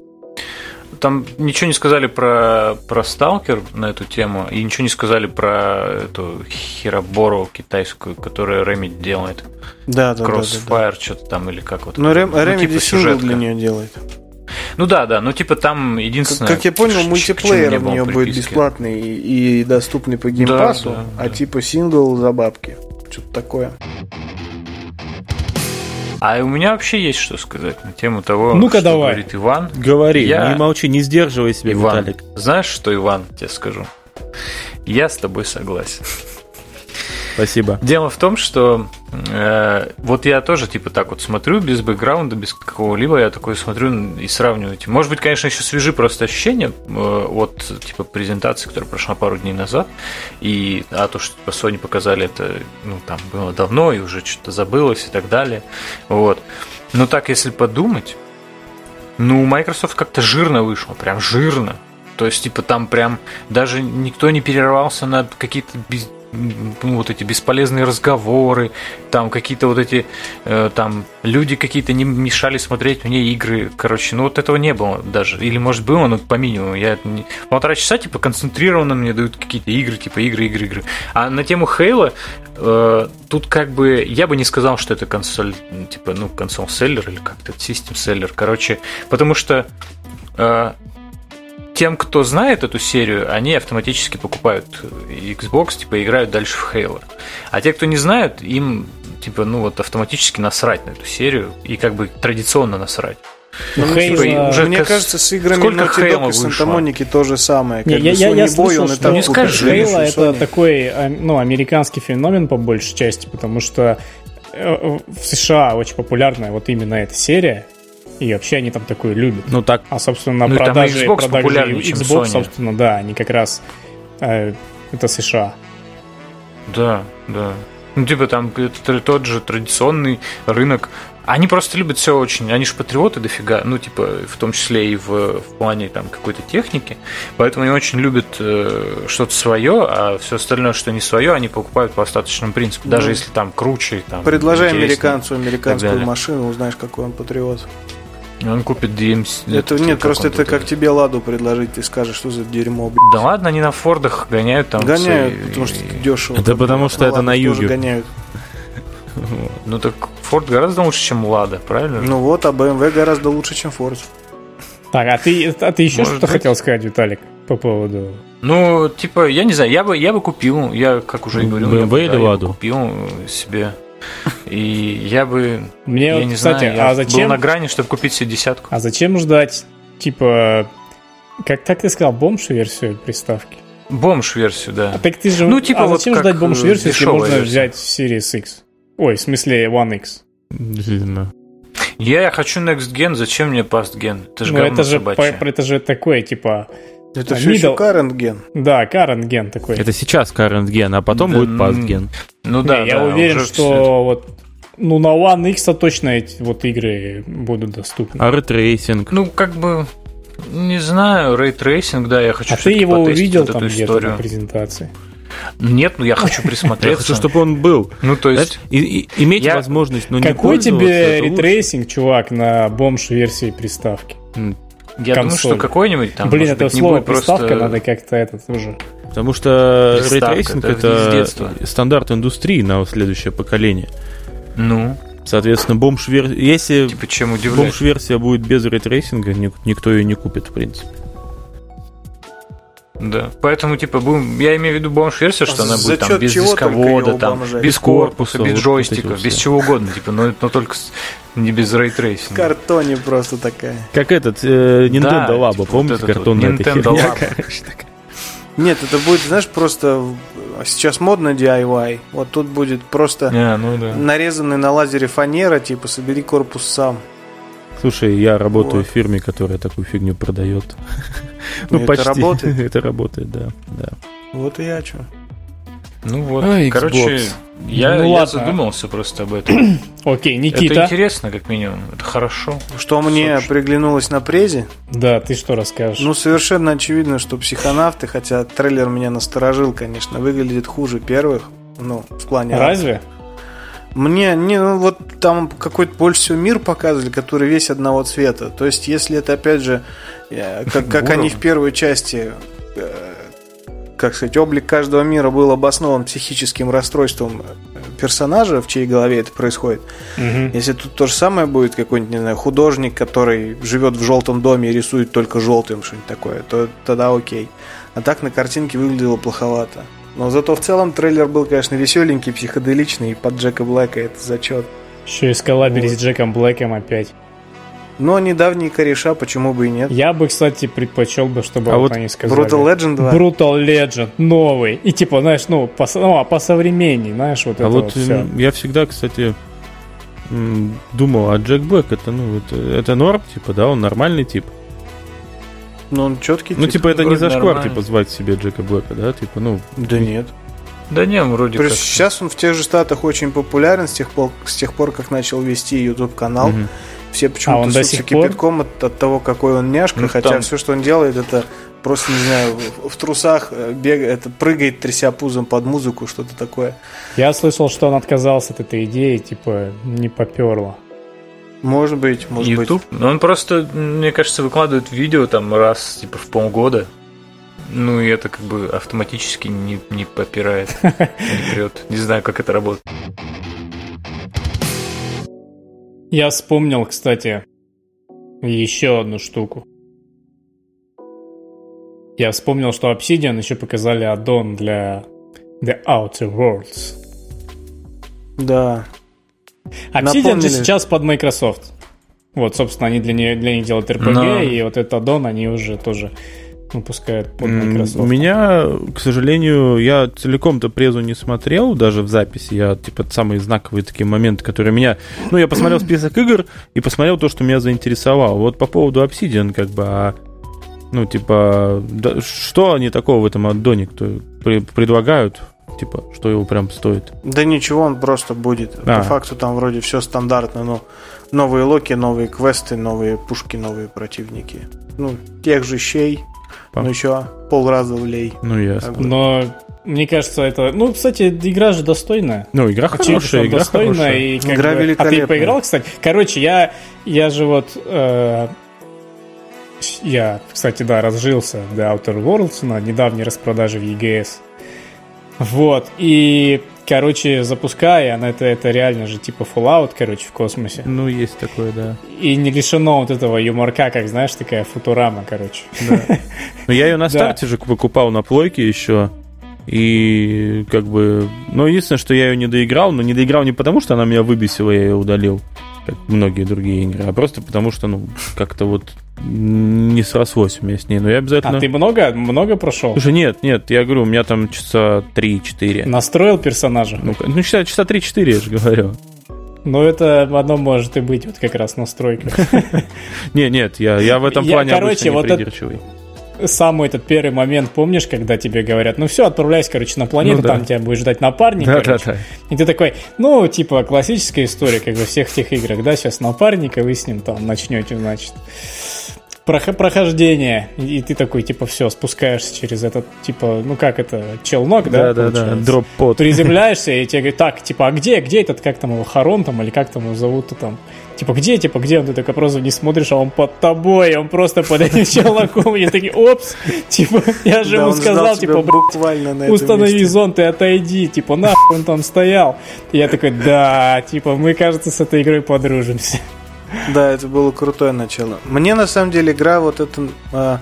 Там ничего не сказали про, про Сталкер на эту тему, и ничего не сказали про эту Хиробору китайскую, которая Remedy делает. Да, да, Crossfire, да, да, да. что-то там или как вот. Ну, Remedy ну, типа сингл для нее делает. Ну да, да, ну типа там единственное... Как, как я понял, мультиплеер у нее будет бесплатный и, и доступный по Game Pass у, да, да, а да. типа сингл за бабки. Что-то такое. А у меня вообще есть что сказать на тему того, ну что давай. говорит Иван. Говори, Я... не молчи, не сдерживай себя, Иван, Виталик. Знаешь, что, Иван, тебе скажу? Я с тобой согласен. Спасибо. Дело в том, что э, вот я тоже типа так вот смотрю без бэкграунда, без какого-либо, я такой смотрю и сравниваю. Может быть, конечно, еще свежи просто ощущения э, от типа презентации, которая прошла пару дней назад, и а то, что типа, Sony показали, это ну там было давно и уже что-то забылось и так далее. Вот. Но так, если подумать, ну, Microsoft как-то жирно вышло, прям жирно. То есть, типа, там прям даже никто не перерывался на какие-то ну, вот эти бесполезные разговоры, там какие-то вот эти, э, там люди какие-то не мешали смотреть мне игры, короче, ну вот этого не было даже, или может было, но по минимуму, я не... полтора часа типа концентрированно мне дают какие-то игры, типа игры, игры, игры, а на тему Хейла э, тут как бы, я бы не сказал, что это консоль, типа, ну, консоль-селлер или как-то систем-селлер, короче, потому что э, тем, кто знает эту серию, они автоматически покупают Xbox, типа, играют дальше в Halo. А те, кто не знают, им, типа, ну вот автоматически насрать на эту серию и как бы традиционно насрать. Ну, ну типа, уже мне кажется, с играми Сколько Naughty Dog и Санта-Моники то же самое. Не, я, я, я слышал, что не скажешь, Хейла это такой а, ну, американский феномен по большей части, потому что э, в США очень популярная вот именно эта серия. И вообще они там такое любят. Ну так. А собственно ну, продажи, Xbox продажи Xbox, собственно, да, они как раз э, это США. Да, да. Ну, типа там это тот же традиционный рынок. Они просто любят все очень. Они же патриоты дофига. Ну, типа, в том числе и в, в плане там какой-то техники. Поэтому они очень любят э, что-то свое, а все остальное, что не свое, они покупают по остаточному принципу. Даже ну, если там круче. Там, Предложи американцу американскую машину, узнаешь, какой он патриот. Он купит DMC. Это, нет, просто это как тебе Ладу предложить, ты скажешь, что за дерьмо. Блядь. Да ладно, они на Фордах гоняют там. Гоняют, все, потому что дешево. Это потому что это на юге. гоняют. Ну так Форд гораздо лучше, чем Лада, правильно? Ну вот, а BMW гораздо лучше, чем Форд. Так, а ты, а ты еще что-то хотел сказать, Виталик, по поводу... Ну, типа, я не знаю, я бы, я бы купил, я, как уже говорил, BMW я бы, или Ладу? купил себе и я бы, Мне я вот, не кстати, знаю, я а зачем, был на грани, чтобы купить себе десятку. А зачем ждать, типа, как, как ты сказал, бомж-версию приставки? Бомж-версию, да. А так ты же, ну, типа, а зачем вот ждать бомж-версию, если можно версия. взять Series X? Ой, в смысле One X. Действительно. Я хочу Next Gen, зачем мне Past Gen? Это же Ну, говно это же, собачье. по- это же такое, типа... Это А, все еще middle- current ген. Да, current ген такой. Это сейчас current gen, а потом Да, будет past gen. Ну Не, да, я да, уверен, что вот ну на One X точно эти вот игры будут доступны. А ray tracing? Ну, как бы, не знаю, ray tracing, да, я хочу А ты его увидел вот там где-то на презентации? Нет, ну я хочу Я присмотреться. хочу, чтобы он был. Ну, то есть, и- и- иметь Я- возможность, но не Какой тебе ray tracing, чувак, на бомж-версии приставки? Я думаю, консоль. что какой-нибудь там, Блин, может это быть, не слово будет просто... приставка, надо как-то этот уже. Потому что Приставка, ray tracing это это стандарт индустрии на следующее поколение. Ну, Соответственно, бомж если типа, чем бомж-версия будет без ray tracing а, ник- никто ее не купит, в принципе. Да. Поэтому, типа, будем, я имею в виду бомж-версию, что А она будет там без дисковода, там, без корпуса, Вот без джойстиков, вот без чего угодно, типа, но, но только с- не без В ray tracing а. картоне просто такая. Как этот э, Nintendo Да, Labo, типа, вот помните, вот картонная эта Nintendo херня? Labo. короче, такая. Нет, это будет, знаешь, просто в- сейчас модно DIY. Вот тут будет просто А, ну да. нарезанный на лазере фанера, типа собери корпус сам. Слушай, я работаю Вот. в фирме, которая такую фигню продает. Ну, это почти. работает? Это работает, да. да. Вот и я что. Ну вот, А, короче, я, Ну я ладно. задумался просто об этом. Окей, Это Никита. интересно, как минимум. Это хорошо. Что мне Собственно. приглянулось на презе? Да, ты что расскажешь? Ну, совершенно очевидно, что психонавты, хотя трейлер меня насторожил, конечно, выглядит хуже первых. Ну, в плане... Разве? Мне, не, ну вот там какой-то больше всего мир показывали, который весь одного цвета. То есть, если это опять же, э, как, как они в первой части, э, как сказать, облик каждого мира был обоснован психическим расстройством э, персонажа, в чьей голове это происходит. Мгм. Если тут то же самое будет, какой-нибудь, не знаю, художник, который живет в желтом доме и рисует только желтым, что-нибудь такое, то тогда окей. А так на картинке выглядело плоховато. Но зато в целом трейлер был, конечно, веселенький, психоделичный, и под Джека Блэка это зачет. Еще и сколабились Вот. с Джеком Блэком опять. Но недавние кореша, почему бы и нет. Я бы, кстати, предпочел бы, чтобы А вот они сказали. Brutal Legend 2. Brutal Legend новый. И типа, знаешь, ну, по, ну, а по современней, знаешь, вот А это вот вот все. я всегда, кстати, думал, а Джек Блэк это, ну, это, это норм, типа, да, он нормальный тип. Ну, он четкий. Ну, типа, это не зашквар, нормально. типа, звать себе Джека Блэка, да, типа, ну, Да нет. Да не, вроде То как. сейчас он в тех же штатах очень популярен с тех пор, с тех пор как начал вести YouTube канал. мгм. Все А почему-то до сутся кипятком от, от того, какой он няшка, Ну, хотя там- все, что он делает, это просто, не знаю, в, в трусах э, бегает, это прыгает, тряся пузом под музыку, что-то такое. Я слышал, что он отказался от этой идеи, типа, не поперло. Может быть, может YouTube. Ну, он просто, мне кажется, выкладывает видео там раз, типа, в полгода. Ну, и это как бы автоматически не, не попирает, не прет. Не знаю, как это работает. Я вспомнил, кстати, еще одну штуку. Я вспомнил, что Obsidian еще показали аддон для The Outer Worlds. быть. Да. Obsidian же сейчас под Microsoft. Вот, собственно, они для, не- для них делают RPG, Но- и вот этот аддон они уже тоже выпускают под Microsoft. У меня, к сожалению, я целиком-то презу не смотрел, даже в записи. Я, типа, самые знаковые такие моменты, которые меня... Ну, я посмотрел список игр и посмотрел то, что меня заинтересовало. Вот по поводу Obsidian, как бы, а, ну, типа, да, что они такого в этом аддоне кто при- предлагают? Типа, что его прям стоит? Да ничего, он просто будет. А. По факту там вроде все стандартно, но новые локи, новые квесты, новые пушки, новые противники. Ну, тех же щей, Пам. ну еще полраза влей. Ну, ясно. Как бы. Но Мне кажется, это... Ну, кстати, игра же достойная. Ну, игра Очевидно, хорошая, игра достойная. Хорошая. И как игра бы... А ты поиграл, кстати? Короче, я, я же вот... Э, я, кстати, да, разжился The Outer Worlds на недавней распродаже в EGS. Вот, и, короче, запуская, она это, это реально же типа Fallout, короче, в космосе. Ну, есть такое, да. И не лишено вот этого юморка, как, знаешь, такая футурама, короче. Да. Ну, я ее на старте же покупал на плойке еще. И как бы... Ну, единственное, что я ее не доиграл, но не доиграл не потому, что она меня выбесила, я ее удалил, как многие другие игры, а просто потому, что, ну, как-то вот не срослось у меня с ней, но я обязательно... А ты много, много прошел? Слушай, нет, нет, я говорю, у меня там часа 3-4. Настроил персонажа? Ну, ну часа, часа 3-4, я же говорю. Ну, это одно может и быть, вот как раз настройка. Не, нет, я, в этом плане короче, вот придирчивый. Самый этот первый момент, помнишь, когда тебе говорят, ну все, отправляйся, короче, на планету, ну, да. там тебя будет ждать напарник, да, короче. Да, да. И ты такой, ну, типа, классическая история, как бы всех тех играх, да, сейчас напарника вы с ним там начнете, значит прохождение, и ты такой, типа, все, спускаешься через этот, типа, ну как это, челнок, да? Да, да, да, дроп-под. Приземляешься, и тебе говорят, так, типа, а где, где этот, как там его, Харон там, или как там его зовут-то там? Типа, где, типа, где он? Ты такой просто не смотришь, а он под тобой, он просто под этим челноком, и такие, опс, типа, я же ему сказал, типа, буквально установи зон, ты отойди, типа, нахуй он там стоял. И я такой, да, типа, мы, кажется, с этой игрой подружимся. Да, это было крутое начало. Мне на самом деле игра вот эта а,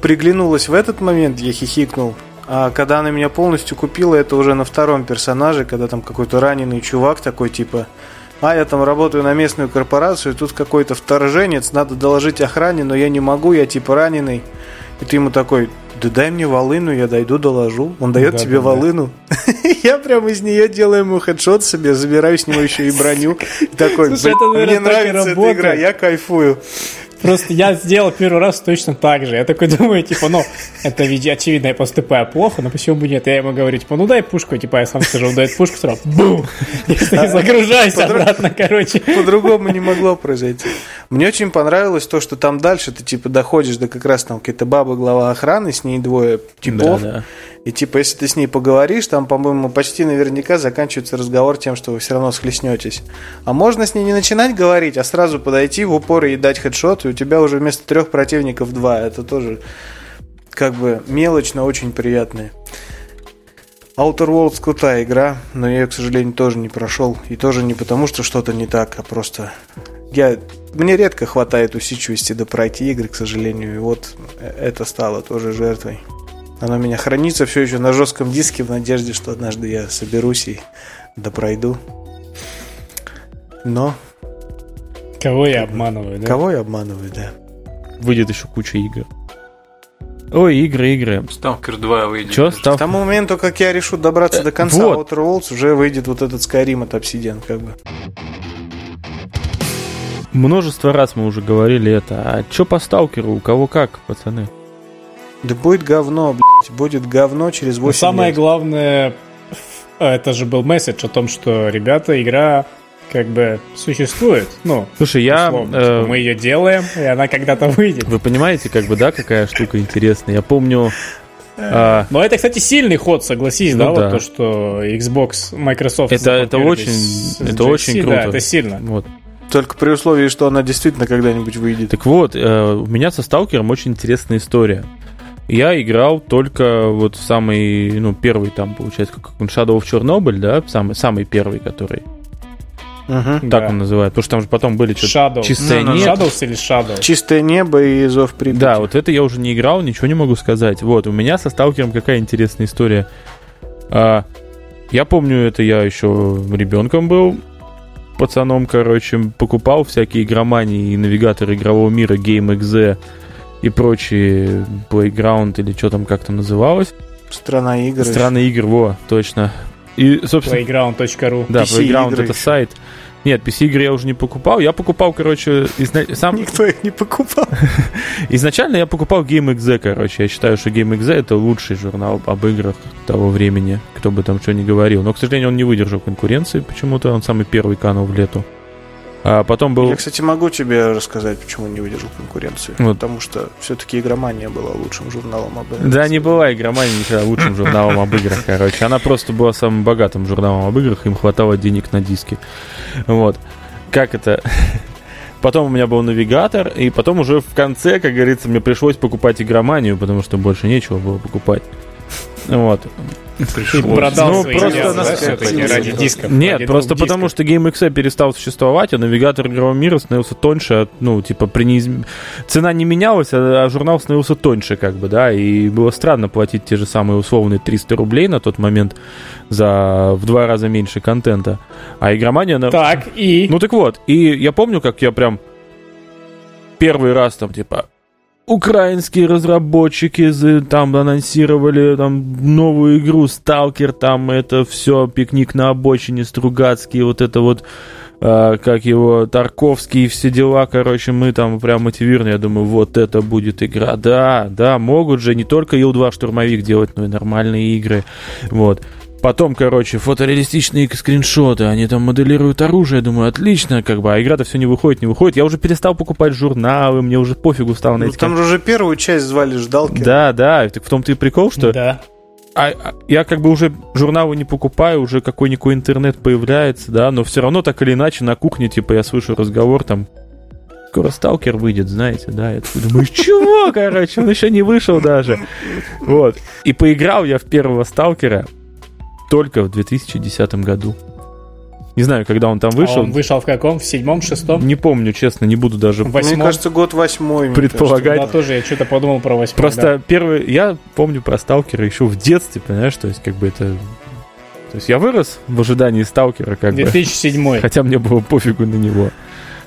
приглянулась в этот момент, я хихикнул. А когда она меня полностью купила, это уже на втором персонаже, когда там какой-то раненый чувак такой типа а я там работаю на местную корпорацию, тут какой-то вторженец, надо доложить охране, но я не могу, я типа раненый. И ты ему такой, да дай мне волыну, я дойду, доложу. Он дает да, тебе да, волыну. Я прямо из нее делаю ему хедшот себе, забираю с него еще и броню. Такой, мне нравится эта игра, я кайфую. Просто я сделал первый раз точно так же. Я такой думаю, типа, ну, это ведь очевидно, я поступаю плохо, но почему бы нет? Я ему говорю, типа, ну дай пушку, типа, я сам скажу, он дает пушку, сразу бум! И загружайся обратно, короче. По-другому не могло произойти. Мне очень понравилось то, что там дальше ты, типа, доходишь до как раз там какая-то баба, глава охраны, с ней двое типов. И типа, если ты с ней поговоришь, там, по-моему, почти наверняка заканчивается разговор тем, что вы все равно схлестнетесь. А можно с ней не начинать говорить, а сразу подойти в упор и дать хедшот, и у тебя уже вместо трех противников два. Это тоже как бы мелочь, но очень приятная. Outer Worlds крутая игра, но я ее, к сожалению, тоже не прошел. И тоже не потому, что что-то не так, а просто я мне редко хватает усидчивости до пройти игры, к сожалению, и вот это стало тоже жертвой. Оно у меня хранится все еще на жестком диске в надежде, что однажды я соберусь и допройду. Но... Кого я обманываю, да? Кого я обманываю, да. Выйдет еще куча игр. Ой, игры, игры. Сталкер 2 выйдет. Че, Став... К тому моменту, как я решу добраться до конца вот. Outer Worlds, уже выйдет вот этот Skyrim от Obsidian, как бы. Множество раз мы уже говорили это. А что по Сталкеру? У кого как, пацаны? Да будет говно, блядь. Будет говно через 8 Но самое лет. главное, это же был месседж о том, что, ребята, игра как бы существует. Ну, слушай, я условно, э... мы ее делаем, и она когда-то выйдет. Вы понимаете, как бы, да, какая штука интересная? Я помню. А... Но это, кстати, сильный ход, согласись, ну, да, да, вот то, что Xbox, Microsoft. Это это очень, это очень круто. Да, это сильно. Вот. Только при условии, что она действительно когда-нибудь выйдет. Так вот, э, у меня со Сталкером очень интересная история. Я играл только вот в самый, ну, первый там, получается, как он Shadow of Chernobyl, да, самый, самый первый, который. Uh-huh, так да. он называет. Потому что там же потом были что-то чистое no, no, небо. Shadows или Shadow? Чистое небо и зов Припяти. Да, вот это я уже не играл, ничего не могу сказать. Вот, у меня со Сталкером какая интересная история. А, я помню, это я еще ребенком был, пацаном, короче, покупал всякие игромании и навигаторы игрового мира GameXZ и прочие Playground или что там как-то называлось. Страна игр. Страна игр, во, точно. И, собственно... Playground.ru Да, PC Playground игры. это сайт. Нет, PC-игры я уже не покупал. Я покупал, короче, изна... сам... Никто их не покупал. Изначально я покупал GameXZ, короче. Я считаю, что GameXZ это лучший журнал об играх того времени, кто бы там что ни говорил. Но, к сожалению, он не выдержал конкуренции почему-то. Он самый первый канул в лету. А потом был... Я, кстати, могу тебе рассказать, почему не выдержал конкуренции. Вот. Потому что все-таки игромания была лучшим журналом об играх. Да, не была игромания никогда лучшим журналом об играх, короче. Она просто была самым богатым журналом об играх, им хватало денег на диски. Вот. Как это? Потом у меня был навигатор, и потом уже в конце, как говорится, мне пришлось покупать игроманию, потому что больше нечего было покупать. Вот. Пришлось. Ты продал ну, свои просто да, ради дисков. Нет, ради просто потому дисков. что GameXE перестал существовать, а навигатор игрового мира становился тоньше, ну, типа, при неиз... цена не менялась, а, а журнал становился тоньше, как бы, да, и было странно платить те же самые условные 300 рублей на тот момент за в два раза меньше контента. А игромания... Она... Так, и? Ну, так вот, и я помню, как я прям первый раз там, типа, украинские разработчики там анонсировали там новую игру Сталкер, там это все пикник на обочине Стругацкий, вот это вот э, как его Тарковский и все дела, короче, мы там прям мотивированы, я думаю, вот это будет игра, да, да, могут же не только Ил-2 штурмовик делать, но и нормальные игры, вот. Потом, короче, фотореалистичные скриншоты, они там моделируют оружие, думаю, отлично, как бы, а игра-то все не выходит, не выходит. Я уже перестал покупать журналы, мне уже пофигу стало на ну, эти... Там же уже первую часть звали Ждалки. Да, да, так в том-то и прикол, что... Да. А, а, я как бы уже журналы не покупаю, уже какой-никакой интернет появляется, да, но все равно так или иначе на кухне, типа, я слышу разговор там, скоро Сталкер выйдет, знаете, да, я такой думаю, чего, короче, он еще не вышел даже, вот, и поиграл я в первого Сталкера, только в 2010 году. Не знаю, когда он там вышел. А он вышел в каком? В седьмом, шестом? Не помню, честно, не буду даже... Восьмом? Мне кажется, год восьмой. Предполагать. Да, тоже я что-то подумал про восьмой. Просто да. первый... Я помню про Сталкера еще в детстве, понимаешь? То есть, как бы это... То есть я вырос в ожидании Сталкера, как 2007 бы. Хотя мне было пофигу на него.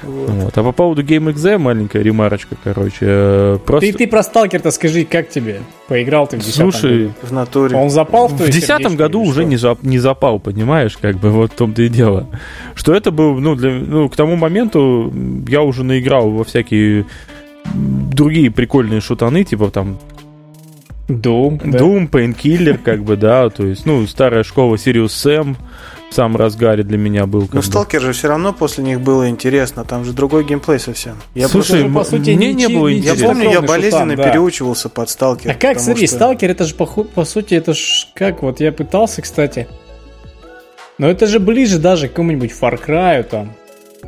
Вот. Вот. А по поводу GameXZ маленькая ремарочка, короче. Э, просто... Ты, ты про Сталкер-то скажи, как тебе? Поиграл ты в 10 Слушай, году? в натуре. Он запал в В 10 году уже не, зап, не запал, понимаешь, как бы вот в том-то и дело. Что это был, ну, для, ну, к тому моменту я уже наиграл во всякие другие прикольные шутаны, типа там Doom, Doom, да. Painkiller, как бы, да, то есть, ну, старая школа Sirius Sam, в самом разгаре для меня был. Но Сталкер же все равно после них было интересно, там же другой геймплей совсем. Я Слушай, просто, по сути, мне не, не было интересно. Я помню, я болезненно шутан, да. переучивался под Сталкер. А как, смотри, что... Сталкер, это же, по, по сути, это ж как, вот я пытался, кстати, но это же ближе даже к какому-нибудь Far Cry там.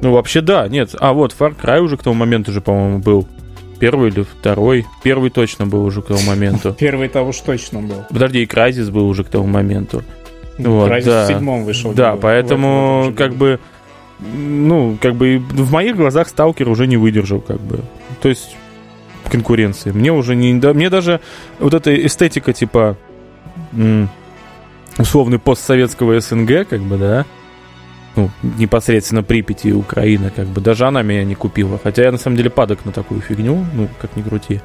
Ну, вообще, да, нет. А вот Far Cry уже к тому моменту же, по-моему, был. Первый или второй? Первый точно был уже к тому моменту. Первый того уж точно был. Подожди, и Crysis был уже к тому моменту. Ну, вот, да. в седьмом вышел. Да, был, поэтому как бы ну, как бы в моих глазах сталкер уже не выдержал, как бы. То есть конкуренции. Мне уже не... Да, мне даже вот эта эстетика, типа, условный постсоветского СНГ, как бы, да, ну, непосредственно Припяти и Украина, как бы, даже она меня не купила. Хотя я, на самом деле, падок на такую фигню, ну, как ни крути.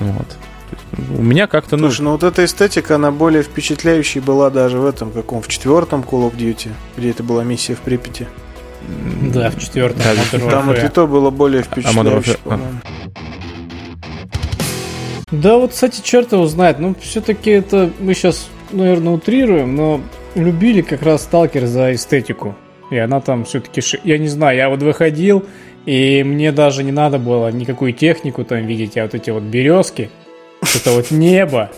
Вот. У меня как-то... Ну... Слушай, ну вот эта эстетика, она более впечатляющей была даже в этом, каком, в четвертом Call of Duty, где это была миссия в Припяти. Да, в четвертом. Да, там вот и то было более а, а впечатляюще, а, Да, вот, кстати, черт его знает. Ну, все-таки это мы сейчас, наверное, утрируем, но любили как раз Сталкер за эстетику. И она там все-таки... Я не знаю, я вот выходил, и мне даже не надо было никакую технику там видеть, а вот эти вот березки, это вот небо,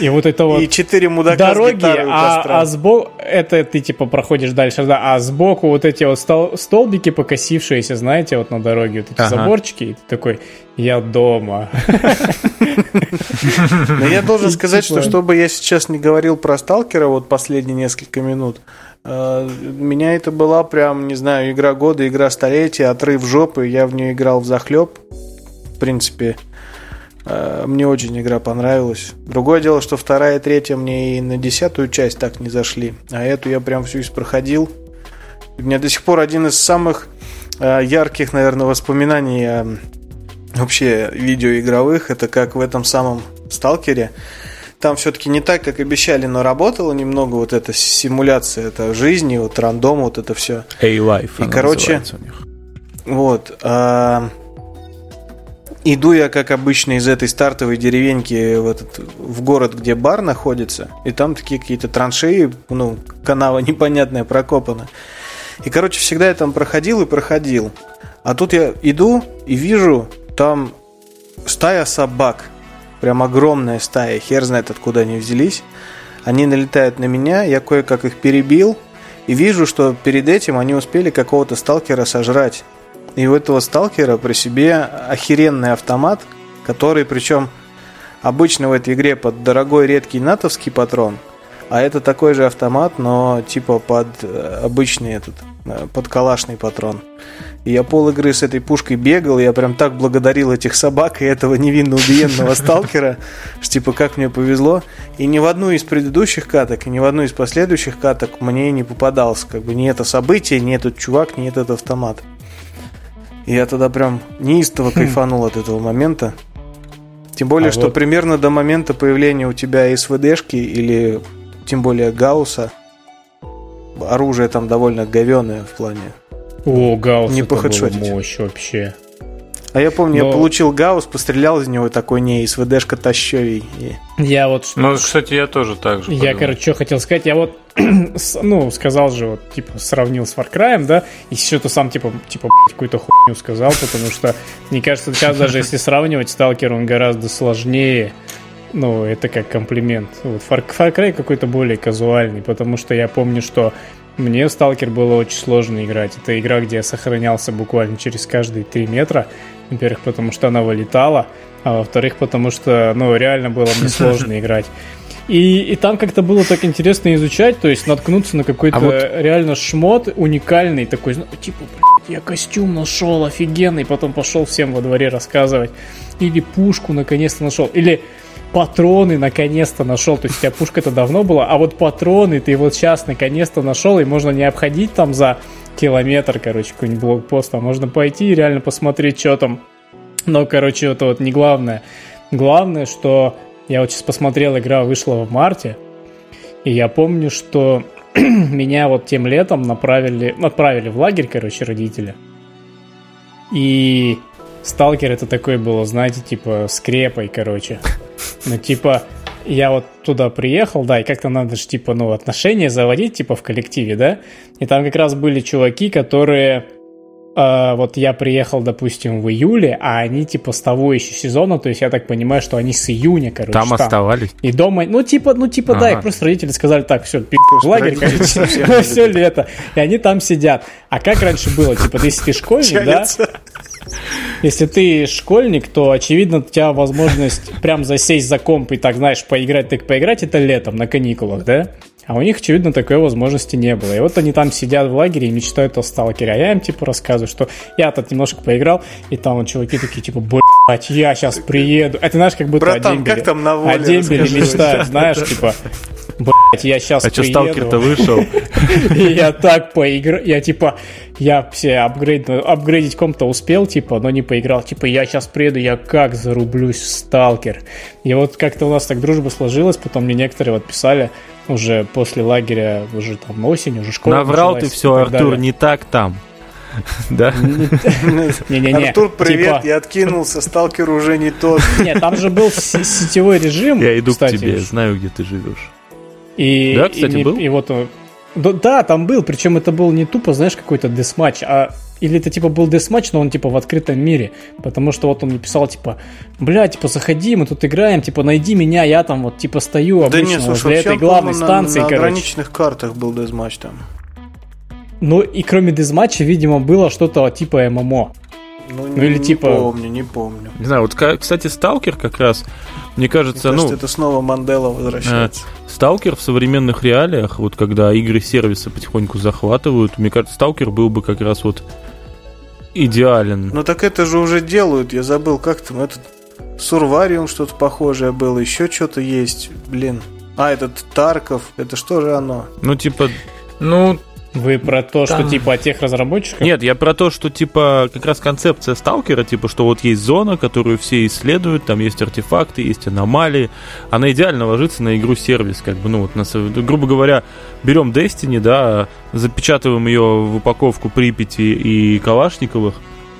и вот это вот... И четыре мудака дороги, с а, а сбоку... Это ты типа проходишь дальше, да, а сбоку вот эти вот стол, столбики покосившиеся, знаете, вот на дороге, вот эти ага. заборчики, и ты такой, я дома. Но я должен сказать, что что бы я сейчас не говорил про Сталкера вот последние несколько минут, э, меня это была прям, не знаю, игра года, игра столетия, отрыв жопы, я в нее играл в захлеб. В принципе, мне очень игра понравилась. Другое дело, что вторая и третья мне и на десятую часть так не зашли. А эту я прям всю проходил. У меня до сих пор один из самых э, ярких, наверное, воспоминаний э, вообще видеоигровых. Это как в этом самом Сталкере. Там все-таки не так, как обещали, но работала немного вот эта симуляция это жизни, вот рандом, вот это все. A-Life. И, короче, вот. А, Иду я, как обычно, из этой стартовой деревеньки в, этот, в город, где бар находится, и там такие какие-то траншеи, ну, канава непонятная прокопана. И, короче, всегда я там проходил и проходил. А тут я иду и вижу там стая собак. Прям огромная стая. Хер знает, откуда они взялись. Они налетают на меня, я кое-как их перебил. И вижу, что перед этим они успели какого-то сталкера сожрать. И у этого сталкера при себе охеренный автомат, который причем обычно в этой игре под дорогой редкий натовский патрон, а это такой же автомат, но типа под э, обычный этот, э, под калашный патрон. И я пол игры с этой пушкой бегал, я прям так благодарил этих собак и этого невинно убиенного сталкера, что типа как мне повезло. И ни в одну из предыдущих каток, и ни в одну из последующих каток мне не попадался. Как бы ни это событие, ни этот чувак, ни этот автомат. И я тогда прям неистово хм. кайфанул от этого момента. Тем более, а что вот... примерно до момента появления у тебя СВДшки или тем более Гаусса, оружие там довольно говеное в плане. О, Гаусс, не это мощь вообще. А я помню, Но... я получил гаусс, пострелял из него такой, не, СВДшка тащевей. И... Я вот... Ну, кстати, я тоже так же. Я, подумал. короче, что хотел сказать, я вот, ну, сказал же, вот, типа, сравнил с Far Cry, да, и что-то сам, типа, типа, какую-то хуйню сказал, потому что, мне кажется, сейчас даже если сравнивать, Сталкер, он гораздо сложнее, ну, это как комплимент. Вот Far, Far Cry какой-то более казуальный, потому что я помню, что мне в Сталкер было очень сложно играть. Это игра, где я сохранялся буквально через каждые три метра. Во-первых, потому что она вылетала, а во-вторых, потому что, ну, реально было мне сложно играть. И, и там как-то было так интересно изучать, то есть наткнуться на какой-то а вот... реально шмот уникальный, такой, ну, типа, блядь, я костюм нашел офигенный, потом пошел всем во дворе рассказывать. Или пушку наконец-то нашел. Или патроны наконец-то нашел. То есть у тебя пушка-то давно была, а вот патроны ты вот сейчас наконец-то нашел, и можно не обходить там за километр, короче, какой-нибудь блокпост, а можно пойти и реально посмотреть, что там. Но, короче, это вот не главное. Главное, что я вот сейчас посмотрел, игра вышла в марте, и я помню, что меня вот тем летом направили, отправили в лагерь, короче, родители. И Сталкер это такой было, знаете, типа скрепой, короче. Ну, типа, я вот туда приехал, да, и как-то надо же, типа, ну, отношения заводить, типа, в коллективе, да? И там как раз были чуваки, которые... Э, вот я приехал, допустим, в июле, а они, типа, с того еще сезона, то есть я так понимаю, что они с июня, короче, там, там. оставались. И дома, ну, типа, ну, типа, ага. да, и просто родители сказали, так, все, пи*** в лагерь, короче, все лето. И они там сидят. А как раньше было? Типа, ты если ты школьник, да? Если ты школьник, то, очевидно, у тебя возможность прям засесть за комп и так, знаешь, поиграть, так поиграть, это летом на каникулах, да? А у них, очевидно, такой возможности не было. И вот они там сидят в лагере и мечтают о сталкере. А я им, типа, рассказываю, что я тут немножко поиграл, и там вот чуваки такие, типа, блядь, я сейчас приеду. Это, знаешь, как будто Братан, о дембеле. как там на воле? О дембеле мечтают, знаешь, типа, я сейчас А что, сталкер-то вышел? Я так поиграл, я, типа, я все апгрейд, апгрейдить ком-то успел, типа, но не поиграл. Типа, я сейчас приеду, я как зарублюсь в сталкер. И вот как-то у нас так дружба сложилась, потом мне некоторые вот писали, уже после лагеря, уже там осень, уже школа Наврал ты все, Артур, не так там. Да? Не-не-не. Артур, привет, типа- я откинулся, сталкер уже не тот. Нет, там же был сетевой режим. Я иду к тебе, знаю, где ты живешь. И, да, кстати, был? И вот да, там был, причем это был не тупо, знаешь, какой-то десматч, а или это типа был десматч, но он типа в открытом мире. Потому что вот он мне писал, типа, бля, типа, заходи, мы тут играем, типа, найди меня, я там вот типа стою обычно да нет, слушай, возле этой главной станции, на, на короче. ограниченных картах был десматч там. Ну и кроме десматча, видимо, было что-то типа ММО. Ну, ну или не типа... помню, не помню. Не знаю, вот, кстати, Сталкер как раз, мне кажется, мне кажется, ну... это снова Мандела возвращается. Э, Сталкер в современных реалиях, вот когда игры сервиса потихоньку захватывают, мне кажется, Сталкер был бы как раз вот идеален. Ну так это же уже делают, я забыл, как там этот Сурвариум что-то похожее было, еще что-то есть, блин. А, этот Тарков, это что же оно? Ну, типа... Ну, вы про то, что типа о тех разработчиках? Нет, я про то, что типа как раз концепция сталкера, типа, что вот есть зона, которую все исследуют, там есть артефакты, есть аномалии. Она идеально ложится на игру-сервис, как бы, ну вот, на, грубо говоря, берем Destiny, да, запечатываем ее в упаковку Припяти и Калашниковых,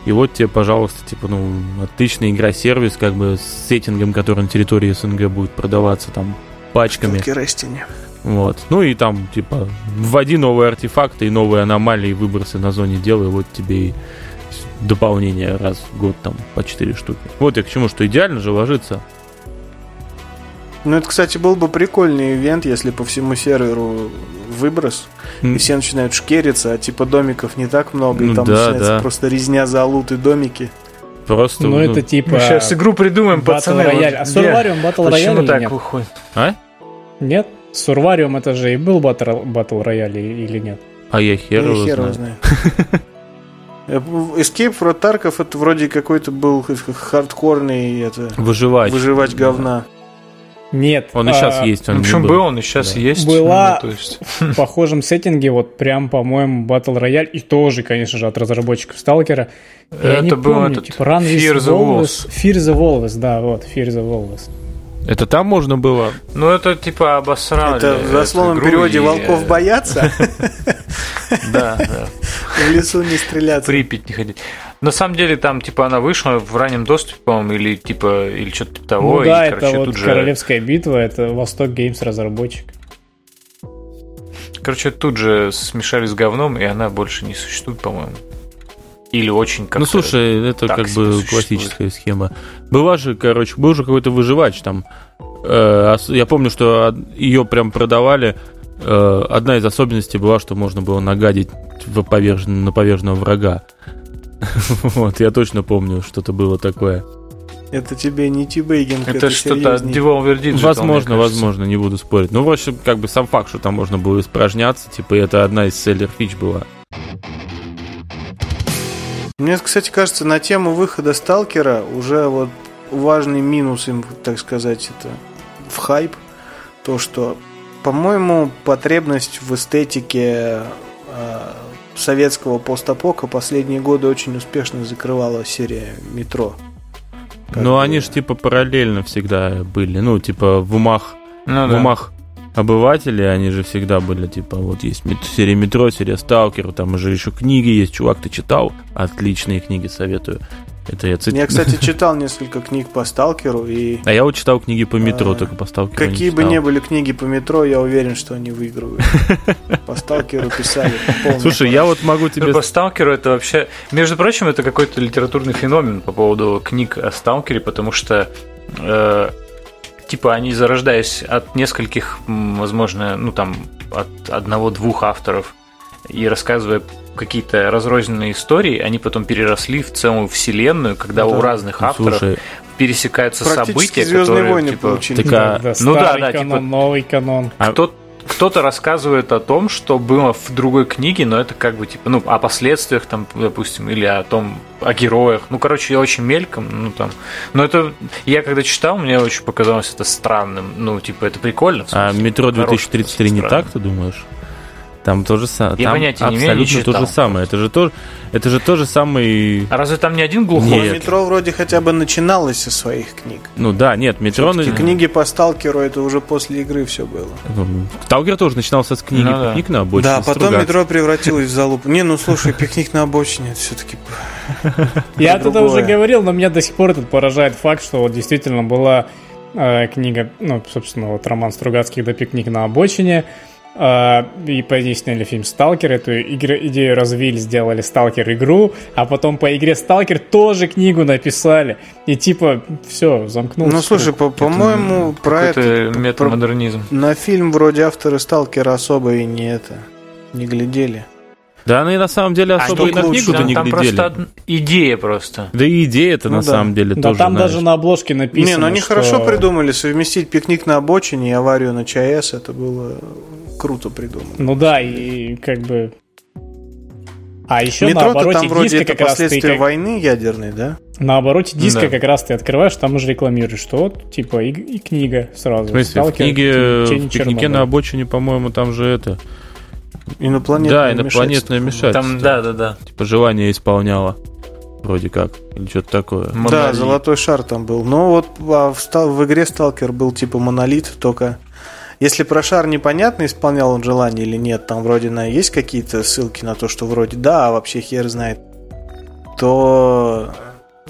и вот тебе, пожалуйста, типа, ну, отличная игра-сервис, как бы, с сеттингом, который на территории СНГ будет продаваться там пачками. Только Вот. Ну и там, типа, вводи новые артефакты и новые аномалии, выбросы на зоне делай, вот тебе и дополнение раз в год там по 4 штуки. Вот я к чему, что идеально же ложится. Ну, это, кстати, был бы прикольный ивент, если по всему серверу выброс, mm. и все начинают шкериться, а типа домиков не так много, ну, и там да, начинается да. просто резня за лут и домики. Просто. Ну, это типа. Мы сейчас игру придумаем, Battle пацаны. Royale. А Сурвариум Battle Royale Почему так нет? выходит? А? Нет? Сурвариум это же и был Battle Royale или нет? А я хер его знаю. знаю. Escape from Tarkov это вроде какой-то был хардкорный это выживать, выживать говна. Нет. Он и сейчас а, есть. Он в общем, был, он и сейчас да. есть. Была ну, то есть. в похожем сеттинге, вот прям, по-моему, Battle Royale, и тоже, конечно же, от разработчиков Сталкера. Я это был помню, этот типа Run Fear the Wolves. Fear the Wolves, да, вот, Fear the Wolves. Это там можно было? Ну, это типа обосрали. Это в дословном переводе и... «Волков боятся». Да, да. В лесу не стреляться. Припять не ходить. На самом деле, там, типа, она вышла в раннем доступе, по-моему, или типа, или что-то типа того. Ну да, и, это вот же... Королевская битва, это Восток Геймс разработчик. Короче, тут же смешали с говном, и она больше не существует, по-моему. Или очень как Ну, слушай, это как бы классическая схема. Была же, короче, был же какой-то выживач там. Э, я помню, что ее прям продавали. Э, одна из особенностей была, что можно было нагадить в повержен, на поверженного врага. Вот, я точно помню, что-то было такое. Это тебе не тибейгинг, это, это что-то от Devolver Digital, Возможно, возможно, не буду спорить. Ну, в общем, как бы сам факт, что там можно было испражняться, типа, это одна из селлер фич была. Мне, кстати, кажется, на тему выхода Сталкера уже вот важный минус им, так сказать, это в хайп. То, что, по-моему, потребность в эстетике э, советского постапока последние годы очень успешно закрывала серия «Метро». Ну, они же типа параллельно всегда были. Ну, типа в умах, ну, в да. умах обыватели, они же всегда были, типа, вот есть серия Метро, серия Сталкер, там уже еще книги есть, чувак, ты читал? Отличные книги, советую. Это я цитирую. Я, кстати, читал несколько книг по Сталкеру и... А я вот читал книги по метро, а, только по Сталкеру Какие не бы ни были книги по метро, я уверен, что они выигрывают. По Сталкеру писали Слушай, я вот могу тебе... Ну, по Сталкеру это вообще... Между прочим, это какой-то литературный феномен по поводу книг о Сталкере, потому что э, типа они зарождаясь от нескольких, возможно, ну там от одного-двух авторов и рассказывая какие-то разрозненные истории, они потом переросли в целую вселенную, когда ну, у разных ну, авторов слушай, пересекаются события, которые войны типа, получили. Так, да, да, ну да, да, канон, типа, новый канон. А кто кто-то рассказывает о том, что было в другой книге, но это как бы типа, ну, о последствиях там, допустим, или о том, о героях. Ну, короче, я очень мельком, ну там. Но это я когда читал, мне очень показалось это странным. Ну, типа, это прикольно. А метро 2033 не так, ты думаешь? Там то же самое. Я понятия не имею, Абсолютно то же самое. Это же то, это же то же самый. А разве там не один глухой? Нет. Метро вроде хотя бы начиналось со своих книг. Ну да, нет, метро. На... Книги по Сталкеру это уже после игры все было. Ну, Сталкер тоже начинался с книги ну, пикник да. на обочине. Да, потом Стругацкий. метро превратилось в залупу. Не, ну слушай, пикник на обочине это все-таки. Я тогда уже говорил, но меня до сих пор этот поражает факт, что вот действительно была э, книга, ну, собственно, вот роман Стругацких до пикник на обочине. Uh, и пояснили фильм «Сталкер», эту игру, идею развили, сделали «Сталкер» игру, а потом по игре «Сталкер» тоже книгу написали. И типа, все, замкнулся. Ну, слушай, по- по-моему, это, про это... метамодернизм. Про, на фильм вроде авторы «Сталкера» особо и не это, не глядели. Да, они на самом деле а особо а и на книгу-то не там глядели. просто идея просто. Да и идея это ну, на да. самом деле да, тоже, там знаешь. даже на обложке написано, Не, ну они что... хорошо придумали совместить пикник на обочине и аварию на ЧАЭС. Это было круто придумано. Ну да, и как бы... А еще Метро на обороте там вроде диска это как раз ты как... войны ядерной, да? На обороте диска да. как раз ты открываешь, там уже рекламируешь, что вот, типа, и, и книга сразу. В смысле, Сталкер, в книге, в пикнике на обочине, по-моему, там же это... Инопланетное Да, инопланетное вмешательство. Там, да, да, да. Типа желание исполняло. Вроде как. Или что-то такое. Монолит. Да, золотой шар там был. Но вот а в, в игре Сталкер был типа монолит, только если про шар непонятно, исполнял он желание или нет, там вроде на есть какие-то ссылки на то, что вроде да, а вообще хер знает, то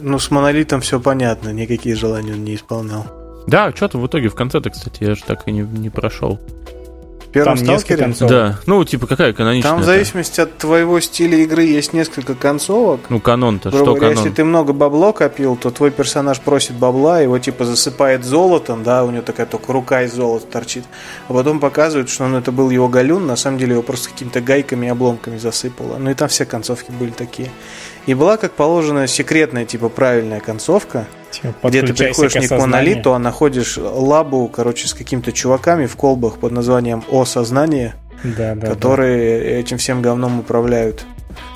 ну с монолитом все понятно, никакие желания он не исполнял. Да, что-то в итоге в конце-то, кстати, я же так и не, не прошел. Первом Там сталкере? Концовок. Да. Ну, типа, какая каноничная? Там в зависимости от твоего стиля игры есть несколько концовок. Ну, канон-то, что говоря, канон? Если ты много бабло копил, то твой персонаж просит бабла, его типа засыпает золотом, да, у него такая только рука из золота торчит. А потом показывают, что ну, это был его галюн, на самом деле его просто какими-то гайками и обломками засыпало. Ну и там все концовки были такие. И была, как положено, секретная, типа, правильная концовка, типа, где ты приходишь не к монолиту, а находишь лабу, короче, с какими-то чуваками в колбах под названием «О сознание», да, да, которые да. этим всем говном управляют.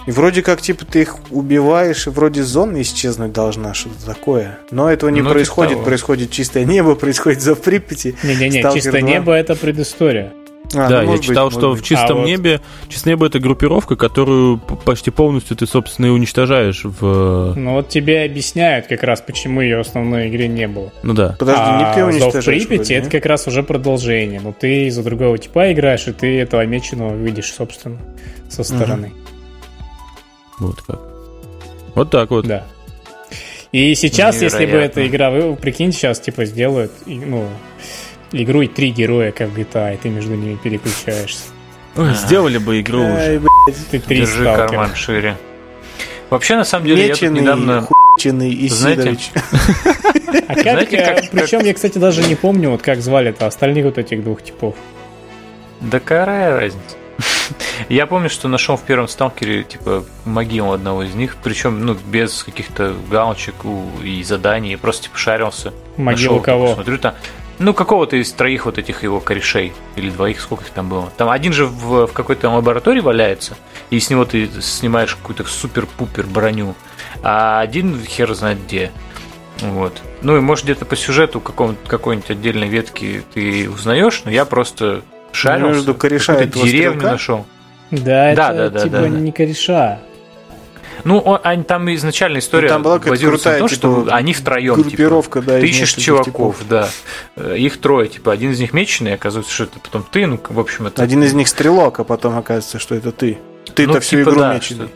И вроде как, типа, ты их убиваешь, и вроде зона исчезнуть должна, что-то такое. Но этого не ну, происходит, типа происходит чистое небо, происходит за Припяти. Не-не-не, чистое 2. небо — это предыстория. А, да, ну, я читал, быть, что в чистом а, небе, вот... чистое небо это группировка, которую почти полностью ты, собственно, и уничтожаешь в. Ну вот тебе объясняют как раз, почему ее основной игре не было. Ну да. Подожди, а не ты уничтожаешь. в Припяти вроде, это как раз уже продолжение. Но ты за другого типа играешь, и ты этого меченого видишь, собственно, со стороны. Угу. Вот как. Вот так вот. Да. И сейчас, Невероятно. если бы эта игра, вы прикиньте, сейчас типа сделают, ну, игру и три героя, как в GTA, и ты между ними переключаешься. Ой, сделали бы игру Ай, уже. Ты три Держи сталкера. карман шире. Вообще, на самом деле, Меченый, я недавно... и Знаете, а как, Знаете, как, причем как... я, кстати, даже не помню, вот как звали-то остальных вот этих двух типов. Да какая разница? Я помню, что нашел в первом сталкере, типа, могилу одного из них, причем, ну, без каких-то галочек и заданий, просто, типа, шарился. Могилу кого? Смотрю, там, ну, какого-то из троих вот этих его корешей. Или двоих, сколько их там было. Там один же в, в какой-то лаборатории валяется, и с него ты снимаешь какую-то супер-пупер броню. А один хер знает где. Вот. Ну и может где-то по сюжету каком, какой-нибудь отдельной ветки ты узнаешь, но я просто шарил. Между кореша и деревню нашел. Да, да, это да, типа да, не кореша. Ну, они, там изначально история ну, там была базируется на том, что типа, они втроем. Типа, группировка, типа, да. Ты ищешь чуваков, типов. да. Э, их трое, типа, один из них меченый, оказывается, что это потом ты, ну, в общем, это... Один из них стрелок, а потом оказывается, что это ты. Ты-то ну, всю типа, игру да, меченый.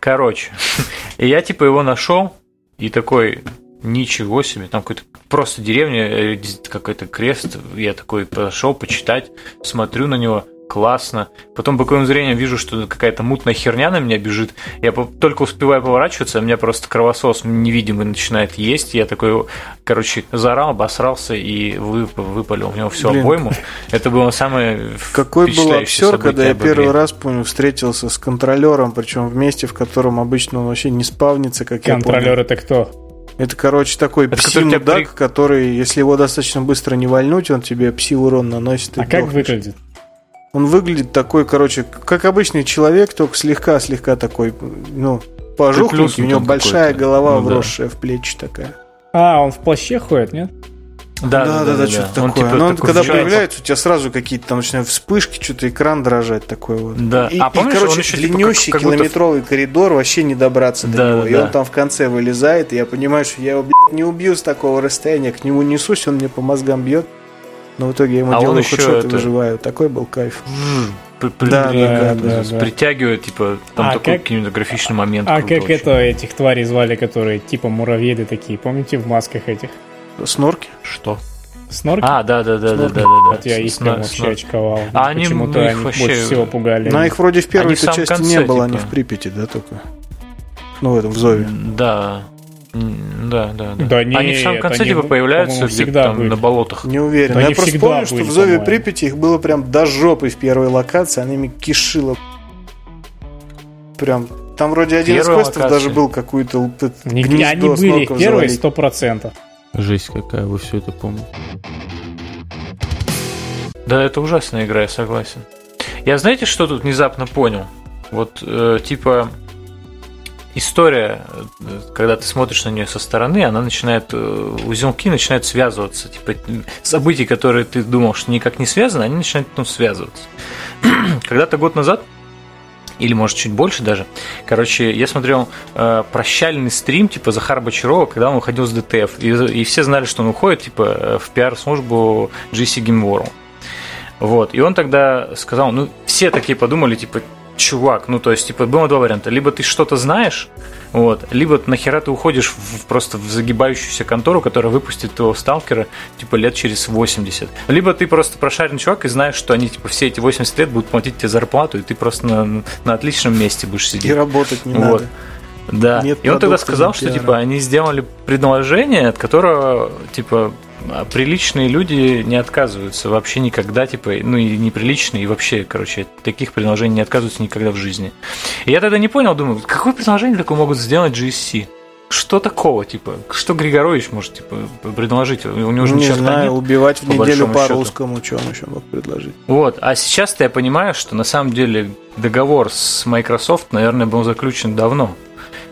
Короче, и я, типа, его нашел, и такой, ничего себе, там какой-то просто деревня, э, какой-то крест, я такой пошел почитать, смотрю на него, классно. Потом боковым зрением вижу, что какая-то мутная херня на меня бежит. Я только успеваю поворачиваться, а меня просто кровосос невидимый начинает есть. Я такой, короче, заорал, обосрался и выпалил у него всю Блин. обойму. Это было самое Какой был обсер, когда я первый раз, помню, встретился с контролером, причем в месте, в котором обычно он вообще не спавнится, как Контролер это кто? Это, короче, такой пси-мудак, при... который, если его достаточно быстро не вальнуть, он тебе пси-урон наносит. А как выглядит? Он выглядит такой, короче, как обычный человек, только слегка-слегка такой, ну, пожухленький, у него большая голова, ну, вросшая да. в плечи такая. А, он в плаще ходит, нет? Да, да, да, да, да, что-то он, такое. Типа, Но он, когда появляется, у тебя сразу какие-то там начинают вспышки, что-то экран дрожать такой вот. Да. И, а помнишь, и короче, еще, типа, длиннющий типа, как, как километровый будто... коридор, вообще не добраться до да, него. Да, и да. он там в конце вылезает, и я понимаю, что я его, блядь, не убью с такого расстояния, к нему несусь, он мне по мозгам бьет. Но в итоге я ему а делаю хедшот и выживаю. Такой был кайф. да, да, да, да, да. Притягивает, типа, там а такой как... кинематографичный момент. А как это этих тварей звали, которые типа муравьеды такие, помните, в масках этих? Снорки? Что? Снорки? А, да, да, да, да, да, да. Вот я их прям вообще очковал. А они, Почему-то ну, они вообще... больше всего пугали. На их вроде в первой части конце, не было, типа... они в Припяти, да, только? Ну, в этом, в Зове. Да. Да, да, да. да не, они в самом конце типа появляются где-то там были. на болотах. Не уверен. Да я просто помню, что в Зове Припяти их было прям до жопы в первой локации, она ими кишила. Прям там вроде один Первая из квестов даже был какую-то гнездо Они были первые сто процентов. Жесть какая, вы все это помните. Да, это ужасная игра, я согласен. Я знаете, что тут внезапно понял? Вот, э, типа, история, когда ты смотришь на нее со стороны, она начинает, э, узелки начинают связываться. Типа события, которые ты думал, что никак не связаны, они начинают ну, связываться. Когда-то год назад или может чуть больше даже. Короче, я смотрел э, прощальный стрим типа Захара Бочарова, когда он уходил с ДТФ. И, и все знали, что он уходит типа в пиар-службу GC Game World. Вот. И он тогда сказал, ну, все такие подумали, типа, чувак, ну то есть, типа, было два варианта. Либо ты что-то знаешь, вот, либо нахера ты уходишь в, просто в загибающуюся контору, которая выпустит твоего сталкера, типа, лет через 80. Либо ты просто прошаренный чувак и знаешь, что они, типа, все эти 80 лет будут платить тебе зарплату, и ты просто на, на отличном месте будешь сидеть. И работать не вот. надо. Да. Нет и он тогда сказал, что типа они сделали предложение, от которого типа приличные люди не отказываются вообще никогда, типа, ну и неприличные, и вообще, короче, таких предложений не отказываются никогда в жизни. И я тогда не понял, думаю, какое предложение такое могут сделать GSC? Что такого, типа, что Григорович может, типа, предложить? У него же не знаю, нет, убивать в неделю по, по русскому, что он еще мог предложить? Вот, а сейчас-то я понимаю, что на самом деле договор с Microsoft, наверное, был заключен давно.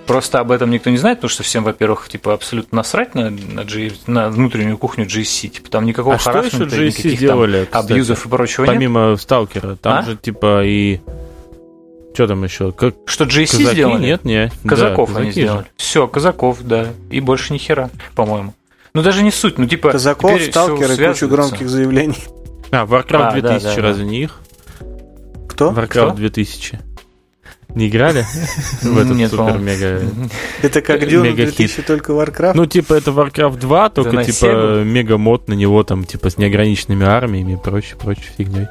Просто об этом никто не знает, потому что всем, во-первых, типа абсолютно насрать на, на, G, на внутреннюю кухню GSC. Типа там никакого а что еще GSC делали, там абьюзов и прочего Помимо нет? Сталкера. Там а? же типа и... Что там еще? Как... Что GSC казаки? сделали? Нет, нет. Казаков да, они сделали. Все, казаков, да. И больше ни хера, по-моему. Ну даже не суть, ну типа... Казаков, Сталкер и кучу громких заявлений. А, Warcraft а, 2000 да, да, разве да. не их? Кто? Warcraft Кто? 2000. Не играли в этот Нет, супер-мега... Это как Dune 2000, только Warcraft? Ну, типа, это Warcraft 2, только, типа, мега-мод на него, там, типа, с неограниченными армиями и прочей, прочей фигней.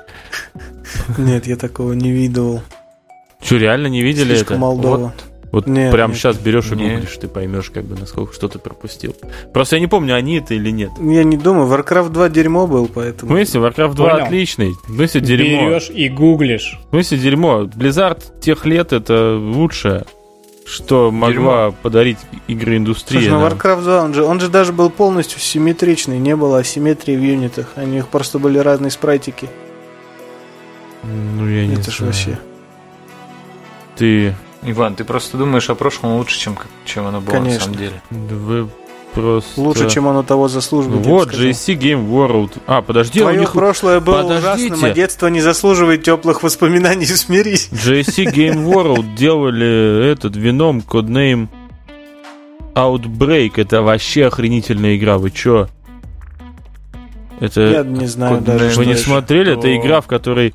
Нет, я такого не видывал. Что, реально не видели Слишком это? Молдова. Вот вот нет, прям нет, сейчас берешь и гуглишь, ты поймешь, как бы, насколько что ты пропустил. Просто я не помню, они это или нет. Я не думаю, Warcraft 2 дерьмо был, поэтому... Ну, если Warcraft 2 Понял. отличный, ну, если дерьмо... Берешь и гуглишь. Ну, если дерьмо. Blizzard тех лет это лучшее, что могла дерьмо. подарить игры индустрии. Слушай, ну Warcraft 2, он же, он же даже был полностью симметричный, не было асимметрии в юнитах. У них просто были разные спрайтики. Ну, я не это знаю. ж вообще... Ты Иван, ты просто думаешь о прошлом лучше, чем, чем оно было Конечно. на самом деле. Вы просто... Лучше, чем оно того заслуживает. Вот, GSC Game World. А, подожди, Твое у них... прошлое было Подождите. ужасным, а детство не заслуживает теплых воспоминаний, смирись. GSC Game World делали этот вином коднейм Outbreak. Это вообще охренительная игра. Вы чё? Это... Я не знаю даже. Вы не смотрели? Это игра, в которой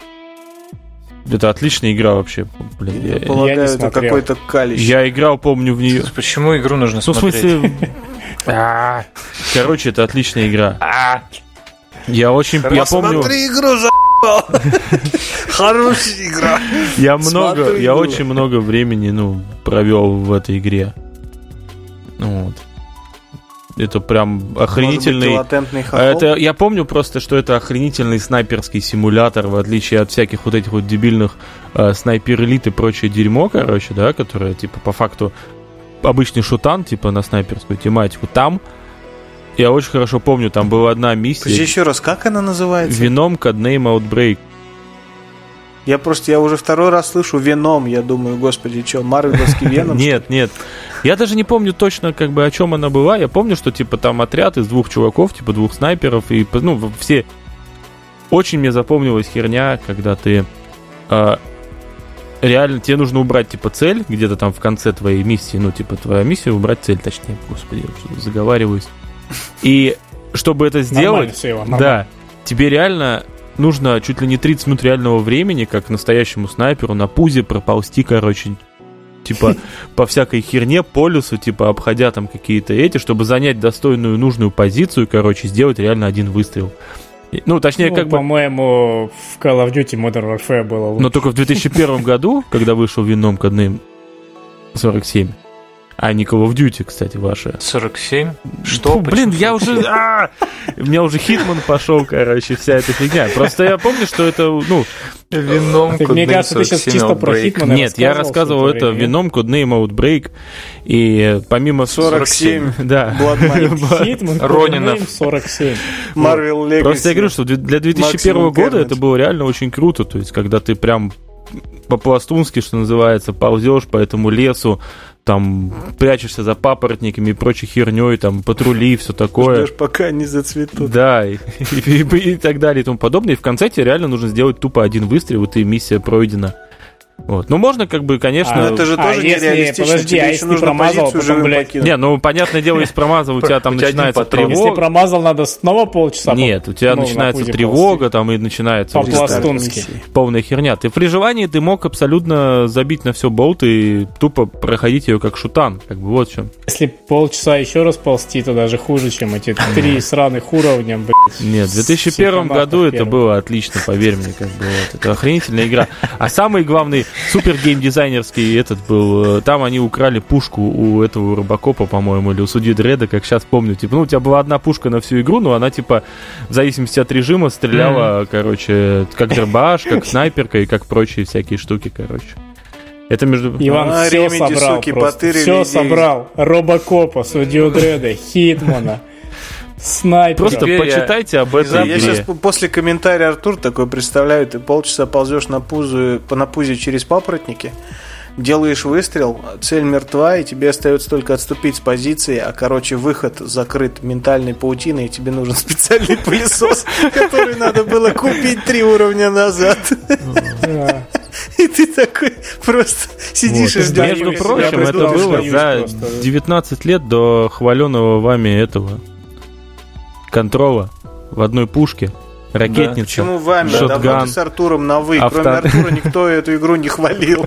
это отличная игра вообще. Блин, я, я полагаю, я это какой-то калищ. Я играл, помню, в нее. Почему игру нужно ну, смотреть? в смысле... А. Короче, это отличная игра. А. Я очень... Я помню... Смотри игру, за Хорошая игра. Я много, я очень много времени, ну, провел в этой игре. Вот. Это прям охренительный... Быть, это, я помню просто, что это охренительный снайперский симулятор, в отличие от всяких вот этих вот дебильных э, снайпер элит и прочее дерьмо, короче, да, которое, типа, по факту обычный шутан, типа, на снайперскую тематику. Там я очень хорошо помню, там была одна миссия. Подожди еще раз, как она называется? Вином Codename Outbreak. Я просто, я уже второй раз слышу Веном, я думаю, господи, что, Марвеловский Веном? Нет, нет. Я даже не помню точно, как бы, о чем она была. Я помню, что, типа, там отряд из двух чуваков, типа, двух снайперов, и, ну, все... Очень мне запомнилась херня, когда ты... Э, реально, тебе нужно убрать, типа, цель, где-то там в конце твоей миссии, ну, типа, твоя миссия убрать цель, точнее, господи, я заговариваюсь. И чтобы это сделать... Все, Иван, да, тебе реально нужно чуть ли не 30 минут реального времени, как настоящему снайперу, на пузе проползти, короче, типа по всякой херне по лесу, типа обходя там какие-то эти, чтобы занять достойную нужную позицию, короче, сделать реально один выстрел. Ну, точнее, ну, как бы... По-моему, в Call of Duty Modern Warfare было лучше. Но только в 2001 году, когда вышел Вином к 47, а не Call of Duty, кстати, ваша. 47? Что? Фу, блин, я уже... А, у меня уже Хитман пошел, короче, вся эта фигня. Просто я помню, что это, ну... Вином Мне кажется, ты сейчас чисто про Хитмана Нет, я рассказывал это вином Codename Outbreak. И помимо... 47. Да. Хитман Ронинов. 47. Marvel Legacy. Просто я говорю, что для 2001 года это было реально очень круто. То есть, когда ты прям по-пластунски, что называется, ползешь по этому лесу, там прячешься за папоротниками и прочей херней, там патрули, все такое. Ждешь, пока не зацветут. Да, и, и, и, и так далее и тому подобное. И в конце тебе реально нужно сделать тупо один выстрел, и ты миссия пройдена. Вот. Ну, можно, как бы, конечно... А, это же а, тоже если, нереалистично. Подожди, а если ты промазал, потом, блядь... Не, ну, понятное дело, если промазал, у тебя там начинается тревога. Если промазал, надо снова полчаса... Нет, у тебя начинается тревога, там, и начинается... По-пластунски. Полная херня. Ты при желании ты мог абсолютно забить на все болт и тупо проходить ее как шутан. Как бы вот в чем. Если полчаса еще раз ползти, то даже хуже, чем эти три сраных уровня, блядь. Нет, в 2001 году это было отлично, поверь мне, как бы. Это охренительная игра. А самый главный супер геймдизайнерский этот был. Э, там они украли пушку у этого Робокопа, по-моему, или у судьи Дреда, как сейчас помню. Типа, ну, у тебя была одна пушка на всю игру, но она, типа, в зависимости от режима стреляла, mm-hmm. короче, как дробаш, как снайперка и как прочие всякие штуки, короче. Это между... Иван а, все собрал суки, просто. Все собрал. Робокопа, Судью Дреда, Хитмана. Снайпер. Просто Теперь почитайте я... об этом. Я сейчас после комментария Артур такой представляю, ты полчаса ползешь на пузу, на пузе через папоротники, делаешь выстрел, цель мертва, и тебе остается только отступить с позиции, а, короче, выход закрыт ментальной паутиной, и тебе нужен специальный пылесос, который надо было купить три уровня назад. И ты такой просто сидишь и ждешь. Между прочим, это было за 19 лет до хваленого вами этого контрола в одной пушке. Ракетница. Да. Почему вами? Шотган, Давно ты с Артуром на вы. Авто... Кроме Артура никто эту игру не хвалил.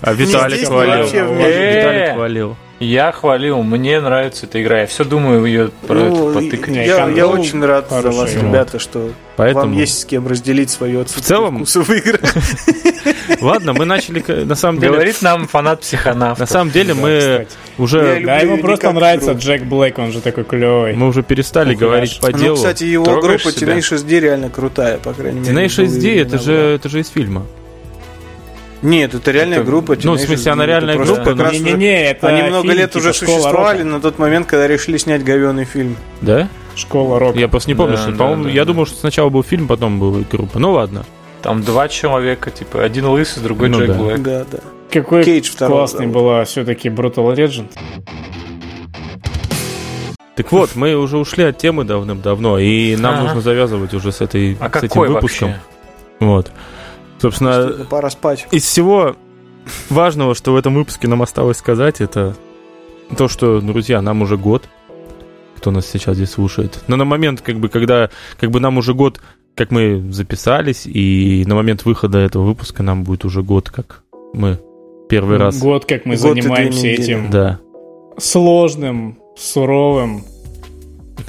А Виталик хвалил. Виталик хвалил. Я хвалил, мне нравится эта игра. Я все думаю ее про ну, потыкать. Я, я очень рад за вас, ребята, что Поэтому... вам есть с кем разделить свое отсутствие в целом... вкуса в игры. Ладно, мы начали, на самом деле... Говорит нам фанат психонавта. На самом деле мы уже... Да, ему просто нравится Джек Блэк, он же такой клевый. Мы уже перестали говорить по ну, делу. Ну, кстати, его группа Tenacious D реально крутая, по крайней мере. Tenacious D, это же из фильма. Нет, это реальная это, группа. Ну, в смысле, она реальная группа. Да. Не-не-не, это Они много фильм, лет типа уже существовали рока. на тот момент, когда решили снять говенный фильм. Да? Школа рока. Я просто не помню, да, что, да, по-моему, да, я да. думал, что сначала был фильм, потом была группа. Ну ладно. Там два человека, типа, один лысый, другой ну, Джек да. Блэк. Да, да. Какой Кейдж классный да. была все-таки Brutal Legend. Так вот, мы уже ушли от темы давным-давно, и нам ага. нужно завязывать уже с, этой, а с этим выпуском. Вообще? Вот. Собственно, пора спать. Из всего важного, что в этом выпуске нам осталось сказать, это то, что, друзья, нам уже год, кто нас сейчас здесь слушает. Но на момент, как бы, когда как бы нам уже год, как мы записались, и на момент выхода этого выпуска нам будет уже год, как мы первый раз... Год, как мы год занимаемся этим да. сложным, суровым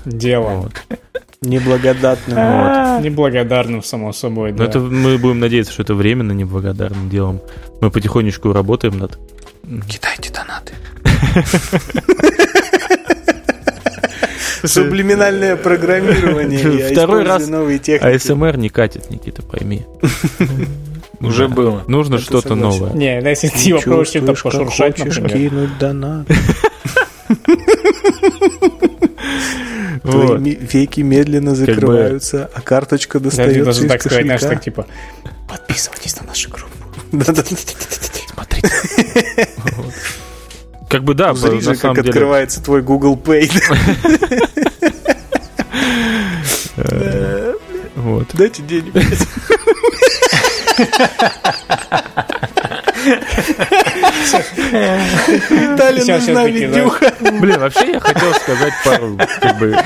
делом. Вот. Неблагодарным. Вот. Неблагодарным, само собой, да. Но это мы будем надеяться, что это временно неблагодарным делом. Мы потихонечку работаем над... Кидайте донаты. Сублиминальное программирование. Второй раз АСМР не катит, Никита, пойми. Уже было. Нужно что-то новое. Не, если ты его попросишь чем-то пошуршать, например. кинуть донат. Твои веки медленно закрываются, а карточка достается Я даже так сказать, знаешь, так типа, подписывайтесь на нашу группу. Смотрите. Как бы да, Зри же, как открывается твой Google Pay. Вот. Дайте денег. Виталий нужна видюха. Блин, вообще я хотел сказать пару, как бы...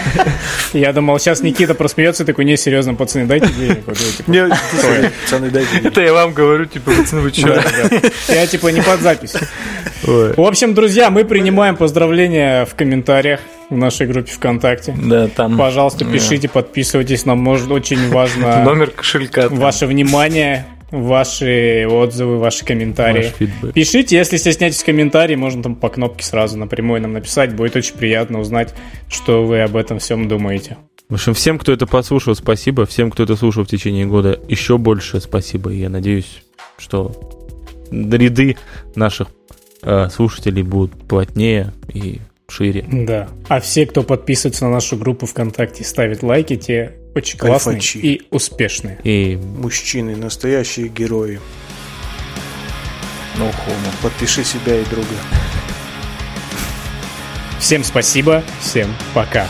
Я думал, сейчас Никита просмеется, такой, не, серьезно, пацаны, дайте денег. Не, пацаны, дайте денег. Это я вам говорю, типа, пацаны, вы что? Я, типа, не под запись. В общем, друзья, мы принимаем поздравления в комментариях в нашей группе ВКонтакте. Да, там. Пожалуйста, пишите, подписывайтесь. Нам может очень важно номер кошелька. Ваше внимание ваши отзывы, ваши комментарии. Пишите, если стесняетесь комментарии, можно там по кнопке сразу напрямую нам написать. Будет очень приятно узнать, что вы об этом всем думаете. В общем, всем, кто это послушал, спасибо. Всем, кто это слушал в течение года, еще больше спасибо. Я надеюсь, что ряды наших э, слушателей будут плотнее и шире. Да. А все, кто подписывается на нашу группу ВКонтакте, ставит лайки, те очень классные Кайфачи. и успешные. И мужчины, настоящие герои. No homo. Подпиши себя и друга. Всем спасибо, всем пока.